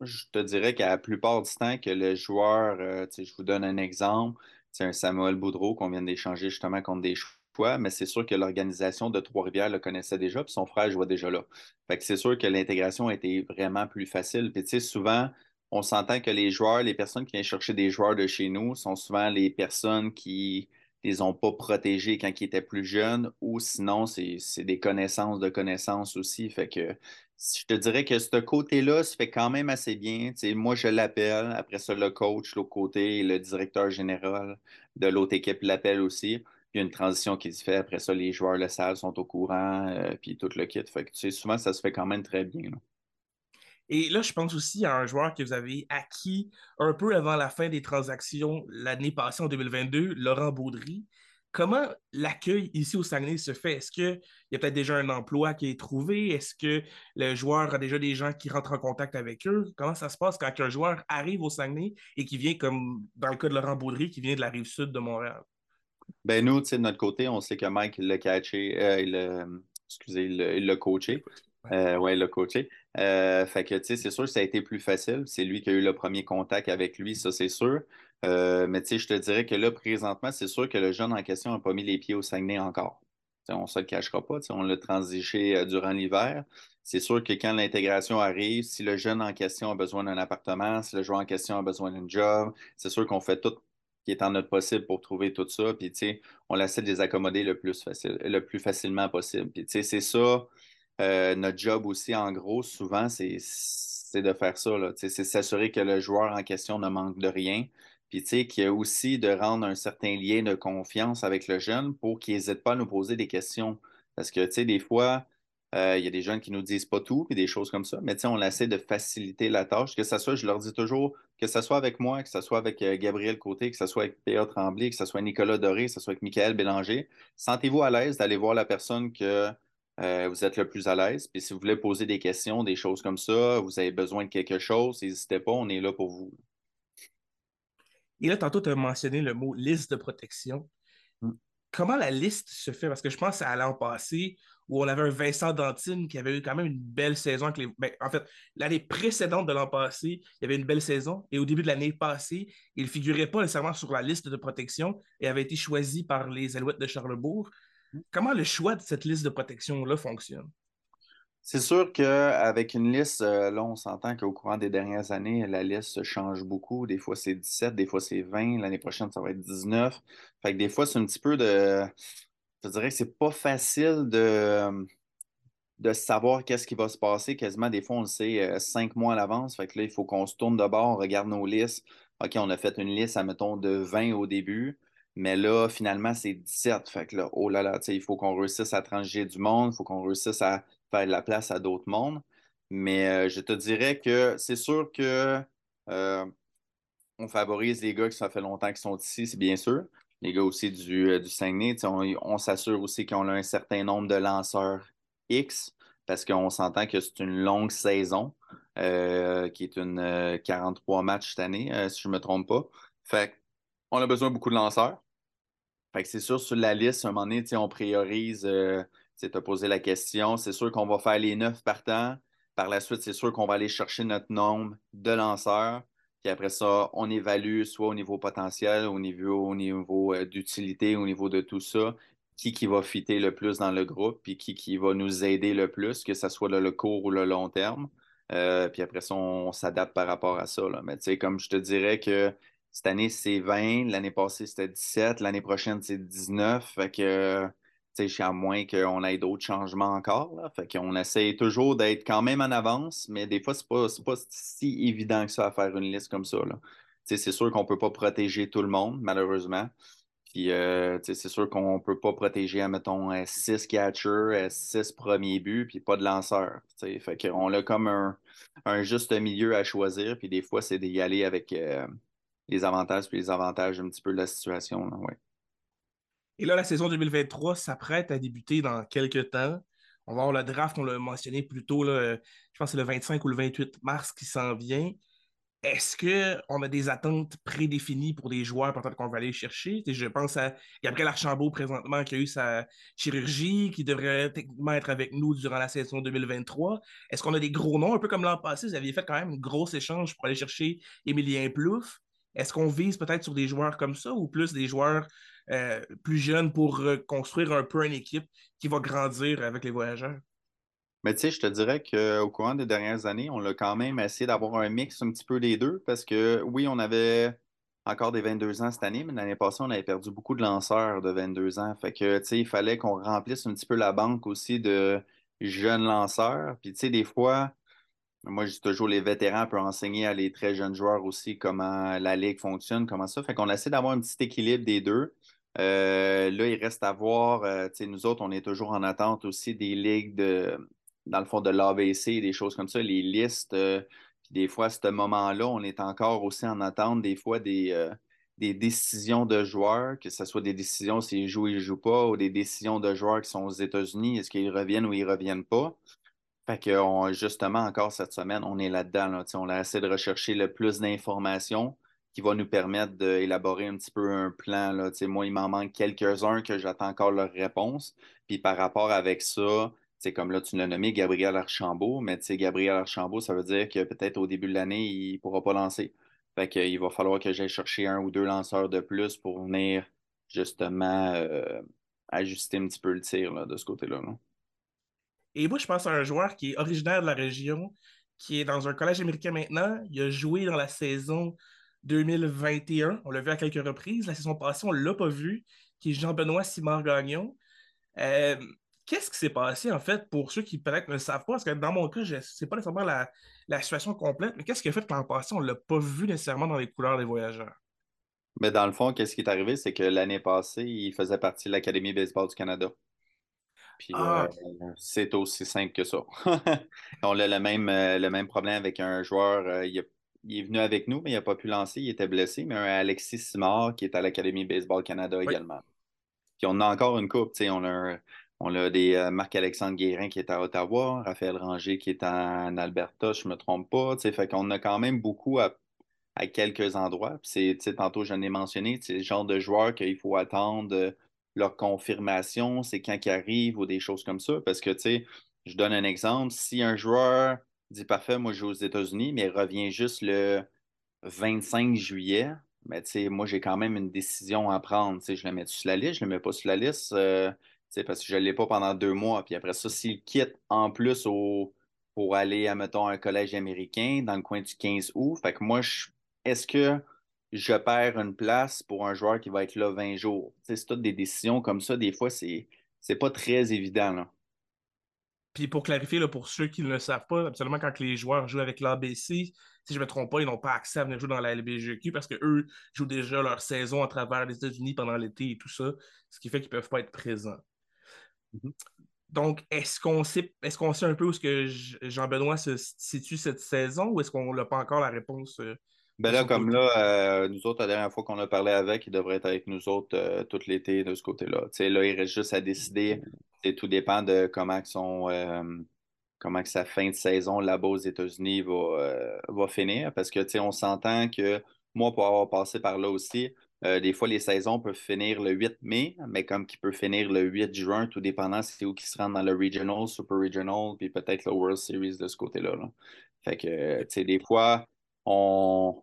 je te dirais qu'à la plupart du temps, que le joueur, euh, je vous donne un exemple, c'est un Samuel Boudreau qu'on vient d'échanger justement contre des choix, mais c'est sûr que l'organisation de Trois-Rivières le connaissait déjà, puis son frère jouait déjà là. Fait que c'est sûr que l'intégration a été vraiment plus facile. Puis tu sais, souvent, on s'entend que les joueurs, les personnes qui viennent chercher des joueurs de chez nous sont souvent les personnes qui les ont pas protégés quand ils étaient plus jeunes ou sinon, c'est des connaissances de connaissances aussi. Fait que je te dirais que ce côté-là se fait quand même assez bien. moi, je l'appelle. Après ça, le coach, l'autre côté, le directeur général de l'autre équipe l'appelle aussi. Il y a une transition qui se fait. Après ça, les joueurs le savent, sont au courant, euh, puis tout le kit. Fait que, souvent, ça se fait quand même très bien. Et là, je pense aussi à un joueur que vous avez acquis un peu avant la fin des transactions l'année passée, en 2022, Laurent Baudry. Comment l'accueil ici au Saguenay se fait? Est-ce qu'il y a peut-être déjà un emploi qui est trouvé? Est-ce que le joueur a déjà des gens qui rentrent en contact avec eux? Comment ça se passe quand un joueur arrive au Saguenay et qui vient, comme dans le cas de Laurent Baudry, qui vient de la rive sud de Montréal? Ben nous, de notre côté, on sait que Mike l'a catché, euh, il excusez, il l'a coaché. Euh, oui, il l'a coaché. Euh, fait que, c'est sûr que ça a été plus facile. C'est lui qui a eu le premier contact avec lui, ça, c'est sûr. Euh, mais, tu sais, je te dirais que là, présentement, c'est sûr que le jeune en question n'a pas mis les pieds au Saguenay encore. on ne se le cachera pas. On l'a transigé euh, durant l'hiver. C'est sûr que quand l'intégration arrive, si le jeune en question a besoin d'un appartement, si le joueur en question a besoin d'un job, c'est sûr qu'on fait tout qui est en notre possible pour trouver tout ça. Puis, on essaie de les accommoder le plus, facile, le plus facilement possible. Puis, c'est ça, euh, notre job aussi, en gros, souvent, c'est de faire ça. C'est s'assurer que le joueur en question ne manque de rien. Puis, tu sais, qu'il y a aussi de rendre un certain lien de confiance avec le jeune pour qu'il n'hésite pas à nous poser des questions. Parce que, tu sais, des fois, euh, il y a des jeunes qui nous disent pas tout, puis des choses comme ça. Mais tu sais, on essaie de faciliter la tâche. Que ce soit, je leur dis toujours, que ce soit avec moi, que ce soit avec euh, Gabriel Côté, que ce soit avec P.A. Tremblay, que ce soit Nicolas Doré, que ce soit avec Michael Bélanger, sentez-vous à l'aise d'aller voir la personne que euh, vous êtes le plus à l'aise. Puis si vous voulez poser des questions, des choses comme ça, vous avez besoin de quelque chose, n'hésitez pas, on est là pour vous. Et là, tantôt, tu as mentionné le mot liste de protection. Mm. Comment la liste se fait? Parce que je pense à l'an passé où on avait un Vincent Dantine qui avait eu quand même une belle saison. Avec les... Ben, en fait, l'année précédente de l'an passé, il y avait une belle saison. Et au début de l'année passée, il ne figurait pas nécessairement sur la liste de protection et avait été choisi par les Alouettes de Charlebourg. Mm. Comment le choix de cette liste de protection-là fonctionne? C'est sûr qu'avec une liste, euh, là, on s'entend qu'au courant des dernières années, la liste change beaucoup. Des fois, c'est 17, des fois, c'est 20. L'année prochaine, ça va être 19. Fait que des fois, c'est un petit peu de. Je dirais que c'est pas facile de, de savoir qu'est-ce qui va se passer. Quasiment, des fois, on le sait euh, cinq mois à l'avance. Fait que là, il faut qu'on se tourne de bord, on regarde nos listes. OK, on a fait une liste, admettons, de 20 au début. Mais là, finalement, c'est 17. Fait que là, oh là là, il faut qu'on réussisse à transiger du monde, il faut qu'on réussisse à faire de la place à d'autres mondes. Mais euh, je te dirais que c'est sûr que euh, on favorise les gars qui ça fait longtemps qu'ils sont ici, c'est bien sûr. Les gars aussi du, euh, du Saguenay, on, s'assure aussi qu'on a un certain nombre de lanceurs X parce qu'on s'entend que c'est une longue saison qui est une 43 matchs cette année, si je ne me trompe pas. Fait on a besoin de beaucoup de lanceurs. C'est sûr, sur la liste, à un moment donné, on priorise tu as posé la question. C'est sûr qu'on va faire les neuf partants. Par la suite, c'est sûr qu'on va aller chercher notre nombre de lanceurs. Puis après ça, on évalue soit au niveau potentiel, au niveau, au niveau euh, d'utilité, au niveau de tout ça, qui, qui va fitter le plus dans le groupe, puis qui, qui va nous aider le plus, que ce soit le, court ou le long terme. Euh, puis après ça, on, s'adapte par rapport à ça. Mais tu sais, comme je te dirais que cette année, c'est 20, l'année passée, c'était 17, l'année prochaine, c'est 19. Fait que à moins qu'on ait d'autres changements encore. Là. Fait qu'on essaie toujours d'être quand même en avance, mais des fois, ce n'est pas, si évident que ça à faire une liste comme ça. C'est sûr qu'on ne peut pas protéger tout le monde, malheureusement. Puis, euh, c'est sûr qu'on ne peut pas protéger, mettons, 6 catchers, 6 premiers buts, puis pas de lanceurs. Fait qu'on a comme un, juste milieu à choisir, puis des fois, c'est d'y aller avec euh, les avantages puis les avantages un petit peu de la situation. Là, ouais. Et là, la saison 2023 s'apprête à débuter dans quelques temps. On va avoir le draft, on l'a mentionné plus tôt, là, je pense que c'est le 25 ou le 28 mars qui s'en vient. Est-ce qu'on a des attentes prédéfinies pour des joueurs peut-être qu'on va aller chercher? je pense à Gabriel Archambault présentement qui a eu sa chirurgie, qui devrait techniquement être avec nous durant la saison 2023. Est-ce qu'on a des gros noms, un peu comme l'an passé? Vous aviez fait quand même un gros échange pour aller chercher Emilien Plouffe. Est-ce qu'on vise peut-être sur des joueurs comme ça ou plus des joueurs euh, plus jeunes pour construire un peu une équipe qui va grandir avec les voyageurs? Mais tu sais, je te dirais qu'au courant des dernières années, on a quand même essayé d'avoir un mix un petit peu des deux parce que oui, on avait encore des 22 ans cette année, mais l'année passée, on avait perdu beaucoup de lanceurs de 22 ans. Fait que, tu sais, il fallait qu'on remplisse un petit peu la banque aussi de jeunes lanceurs. Puis, tu sais, des fois, moi, je dis toujours, les vétérans peuvent enseigner à les très jeunes joueurs aussi comment la ligue fonctionne, comment ça. Fait qu'on essaie d'avoir un petit équilibre des deux. Euh, là, il reste à voir. Euh, nous autres, on est toujours en attente aussi des ligues de, dans le fond, de l'AVC, des choses comme ça, les listes. Euh, des fois, à ce moment-là, on est encore aussi en attente des fois des, des décisions de joueurs, que ce soit des décisions s'ils jouent ou ils ne jouent pas, ou des décisions de joueurs qui sont aux États-Unis, est-ce qu'ils reviennent ou ils ne reviennent pas. Fait que justement, encore cette semaine, on est là-dedans. On a essayé de rechercher le plus d'informations qui va nous permettre d'élaborer un petit peu un plan. Là. Moi, il m'en manque quelques-uns que j'attends encore leur réponse. Puis par rapport avec ça, c'est comme là, tu l'as nommé Gabriel Archambault, mais Gabriel Archambault, ça veut dire que peut-être au début de l'année, il ne pourra pas lancer. Fait qu'il va falloir que j'aille chercher un ou deux lanceurs de plus pour venir justement euh, ajuster un petit peu le tir de ce côté-là. Et moi, je pense à un joueur qui est originaire de la région, qui est dans un collège américain maintenant. Il a joué dans la saison 2021. On l'a vu à quelques reprises. La saison passée, on ne l'a pas vu, qui est Jean-Benoît Simard-Gagnon. Euh, qu'est-ce qui s'est passé, en fait, pour ceux qui peut-être ne le savent pas? Parce que dans mon cas, je ne sais pas nécessairement la, la situation complète, mais qu'est-ce qui a fait que l'an passé, on ne l'a pas vu nécessairement dans les couleurs des voyageurs? Mais dans le fond, qu'est-ce qui est arrivé, c'est que l'année passée, il faisait partie de l'Académie baseball du Canada. Puis ah. euh, c'est aussi simple que ça. on a le même, euh, le même problème avec un joueur. Euh, il, est venu avec nous, mais il n'a pas pu lancer. Il était blessé. Mais un Alexis Simard qui est à l'Académie Baseball Canada également. Puis on a encore une coupe. On a, on a des Marc-Alexandre Guérin qui est à Ottawa, Raphaël Ranger qui est en Alberta, je ne me trompe pas. Fait qu'on a quand même beaucoup à à quelques endroits. C'est, tantôt, je l'ai mentionné, c'est le genre de joueurs qu'il faut attendre leur confirmation, c'est quand ils arrivent ou des choses comme ça. Parce que, tu sais, je donne un exemple. Si un joueur dit parfait, moi je joue aux États-Unis, mais revient juste le 25 juillet, mais tu sais, moi j'ai quand même une décision à prendre. Tu sais, je le mets sur la liste, je le mets pas sur la liste, euh, parce que je ne l'ai pas pendant deux mois. Puis après ça, s'il quitte en plus au, pour aller à, mettons, un collège américain dans le coin du 15 août, fait que moi, est-ce que je perds une place pour un joueur qui va être là 20 jours? C'est toutes des décisions comme ça, des fois, c'est, c'est pas très évident. Puis pour clarifier, là, pour ceux qui ne le savent pas, absolument quand les joueurs jouent avec l'ABC, si je ne me trompe pas, ils n'ont pas accès à venir jouer dans la LBGQ parce qu'eux jouent déjà leur saison à travers les États-Unis pendant l'été et tout ça, ce qui fait qu'ils ne peuvent pas être présents. Mm-hmm. Donc, est-ce qu'on sait, est-ce qu'on sait un peu où ce que Jean-Benoît se situe cette saison ou est-ce qu'on n'a pas encore la réponse euh, ben là, comme là, euh, nous autres, la dernière fois qu'on a parlé avec, il devrait être avec nous autres euh, tout l'été de ce côté-là. Tu sais, là, il reste juste à décider. tout dépend de comment, son, euh, comment que sa fin de saison là-bas aux États-Unis va, va finir. Parce que, tu sais, on s'entend que moi, pour avoir passé par là aussi, des fois, les saisons peuvent finir le 8 mai, mais comme qui peut finir le 8 juin, tout dépendant c'est où qui se rendent dans le Regional, Super Regional, puis peut-être le World Series de ce côté-là. Là. Fait que, tu sais, des fois, on,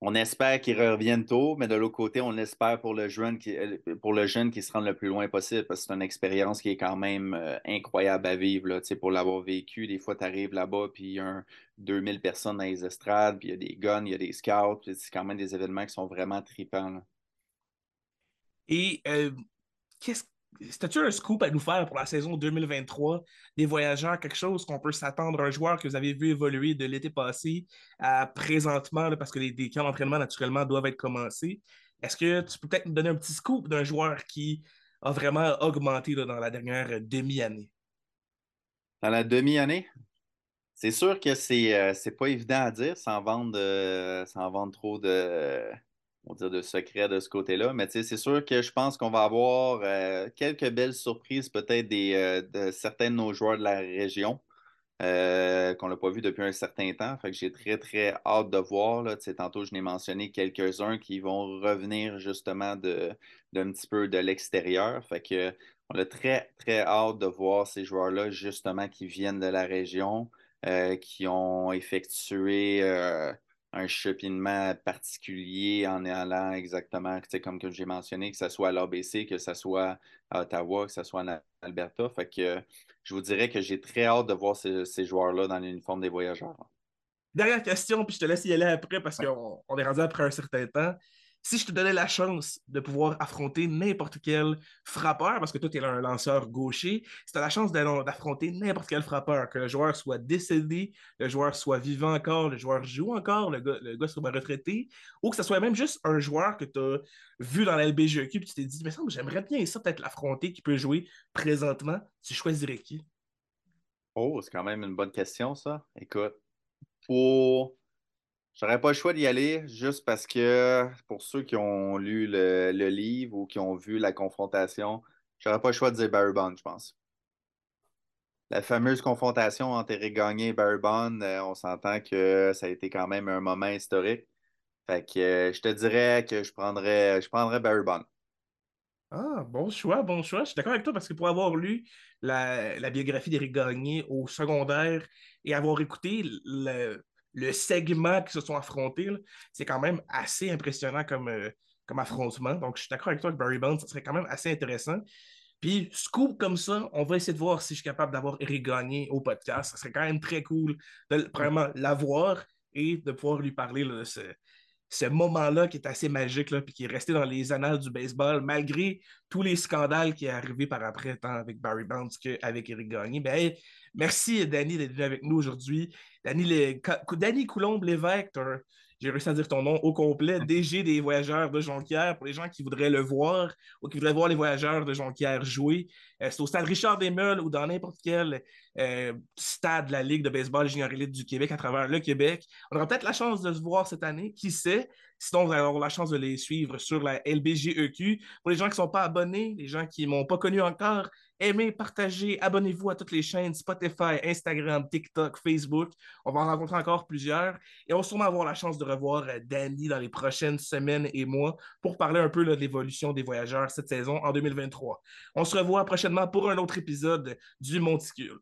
on espère qu'il revienne tôt, mais de l'autre côté, on espère pour le jeune qui, euh, pour le jeune se rende le plus loin possible, parce que c'est une expérience qui est quand même euh, incroyable à vivre. Là, pour l'avoir vécu, des fois, tu arrives là-bas, puis il y a 2000 personnes dans les estrades, puis il y a des guns, il y a des scouts, c'est quand même des événements qui sont vraiment tripants. Et euh, qu'est-ce c'était-tu un scoop à nous faire pour la saison 2023 des voyageurs, quelque chose qu'on peut s'attendre, un joueur que vous avez vu évoluer de l'été passé à présentement, parce que les, les camps d'entraînement, naturellement, doivent être commencés. Est-ce que tu peux peut-être nous donner un petit scoop d'un joueur qui a vraiment augmenté dans la dernière demi-année? Dans la demi-année? C'est sûr que c'est euh, pas évident à dire sans vendre, euh, sans vendre trop de on dire, de secret de ce côté-là. Mais c'est sûr que je pense qu'on va avoir euh, quelques belles surprises, peut-être euh, de certains de nos joueurs de la région. Euh, qu'on n'a pas vu depuis un certain temps. Fait que j'ai très, très hâte de voir. Là. Tantôt, je n'ai mentionné quelques-uns qui vont revenir justement d'un petit peu de l'extérieur. Fait que on a très, très hâte de voir ces joueurs-là, justement, qui viennent de la région, qui ont effectué un cheminement particulier en allant exactement, comme que j'ai mentionné, que ce soit à l'ABC, que ce soit à Ottawa, que ce soit en Alberta. Fait que je vous dirais que j'ai très hâte de voir ces, joueurs-là dans l'uniforme des voyageurs. Dernière question, puis je te laisse y aller après parce qu'on est rendu après un certain temps si je te donnais la chance de pouvoir affronter n'importe quel frappeur, parce que toi, tu es un lanceur gaucher, si tu as la chance d'affronter n'importe quel frappeur, que le joueur soit décédé, le joueur soit vivant encore, le joueur joue encore, le gars, le gars soit retraité, ou que ce soit même juste un joueur que tu as vu dans la LBGQ, puis tu t'es dit, mais ça, j'aimerais bien ça, peut-être l'affronter, qui peut jouer présentement, tu choisirais qui? Oh, c'est quand même une bonne question, ça. Écoute, pour J'aurais pas le choix d'y aller juste parce que pour ceux qui ont lu le, livre ou qui ont vu la confrontation, j'aurais pas le choix de dire Barry Bond, je pense. La fameuse confrontation entre Eric Gagné et Barry Bond, euh, on s'entend que ça a été quand même un moment historique. Fait que euh, je te dirais que je prendrais, je prendrais Barry Bond. Ah, bon choix, bon choix. Je suis d'accord avec toi parce que pour avoir lu la, la biographie d'Éric Gagné au secondaire et avoir écouté le, le segment qui se sont affrontés, c'est quand même assez impressionnant comme, euh, comme affrontement. Donc, je suis d'accord avec toi que Barry Bonds, ça serait quand même assez intéressant. Puis, scoop comme ça, on va essayer de voir si je suis capable d'avoir Eric au podcast. Ça serait quand même très cool de vraiment l'avoir et de pouvoir lui parler de ce, ce moment-là qui est assez magique, là, qui est resté dans les annales du baseball, malgré tous les scandales qui sont arrivés par après, tant avec Barry Bonds qu'avec Eric Gagné. Ben, merci, Danny, d'être venu avec nous aujourd'hui. Danny, Danny Coulombe-Lévesque, j'ai réussi à dire ton nom au complet, DG des Voyageurs de Jonquière, pour les gens qui voudraient le voir ou qui voudraient voir les Voyageurs de Jonquière jouer. Euh, c'est au stade Richard Desmeules ou dans n'importe quel euh, stade de la Ligue de baseball junior élite du Québec à travers le Québec. On aura peut-être la chance de se voir cette année, qui sait? Sinon, vous allez avoir la chance de les suivre sur la LBGEQ. Pour les gens qui ne sont pas abonnés, les gens qui ne m'ont pas connu encore, aimez, partagez, abonnez-vous à toutes les chaînes Spotify, Instagram, TikTok, Facebook. On va en rencontrer encore plusieurs et on va sûrement avoir la chance de revoir euh, Danny dans les prochaines semaines et mois pour parler un peu de l'évolution des voyageurs cette saison en 2023. On se revoit prochainement pour un autre épisode du Monticule.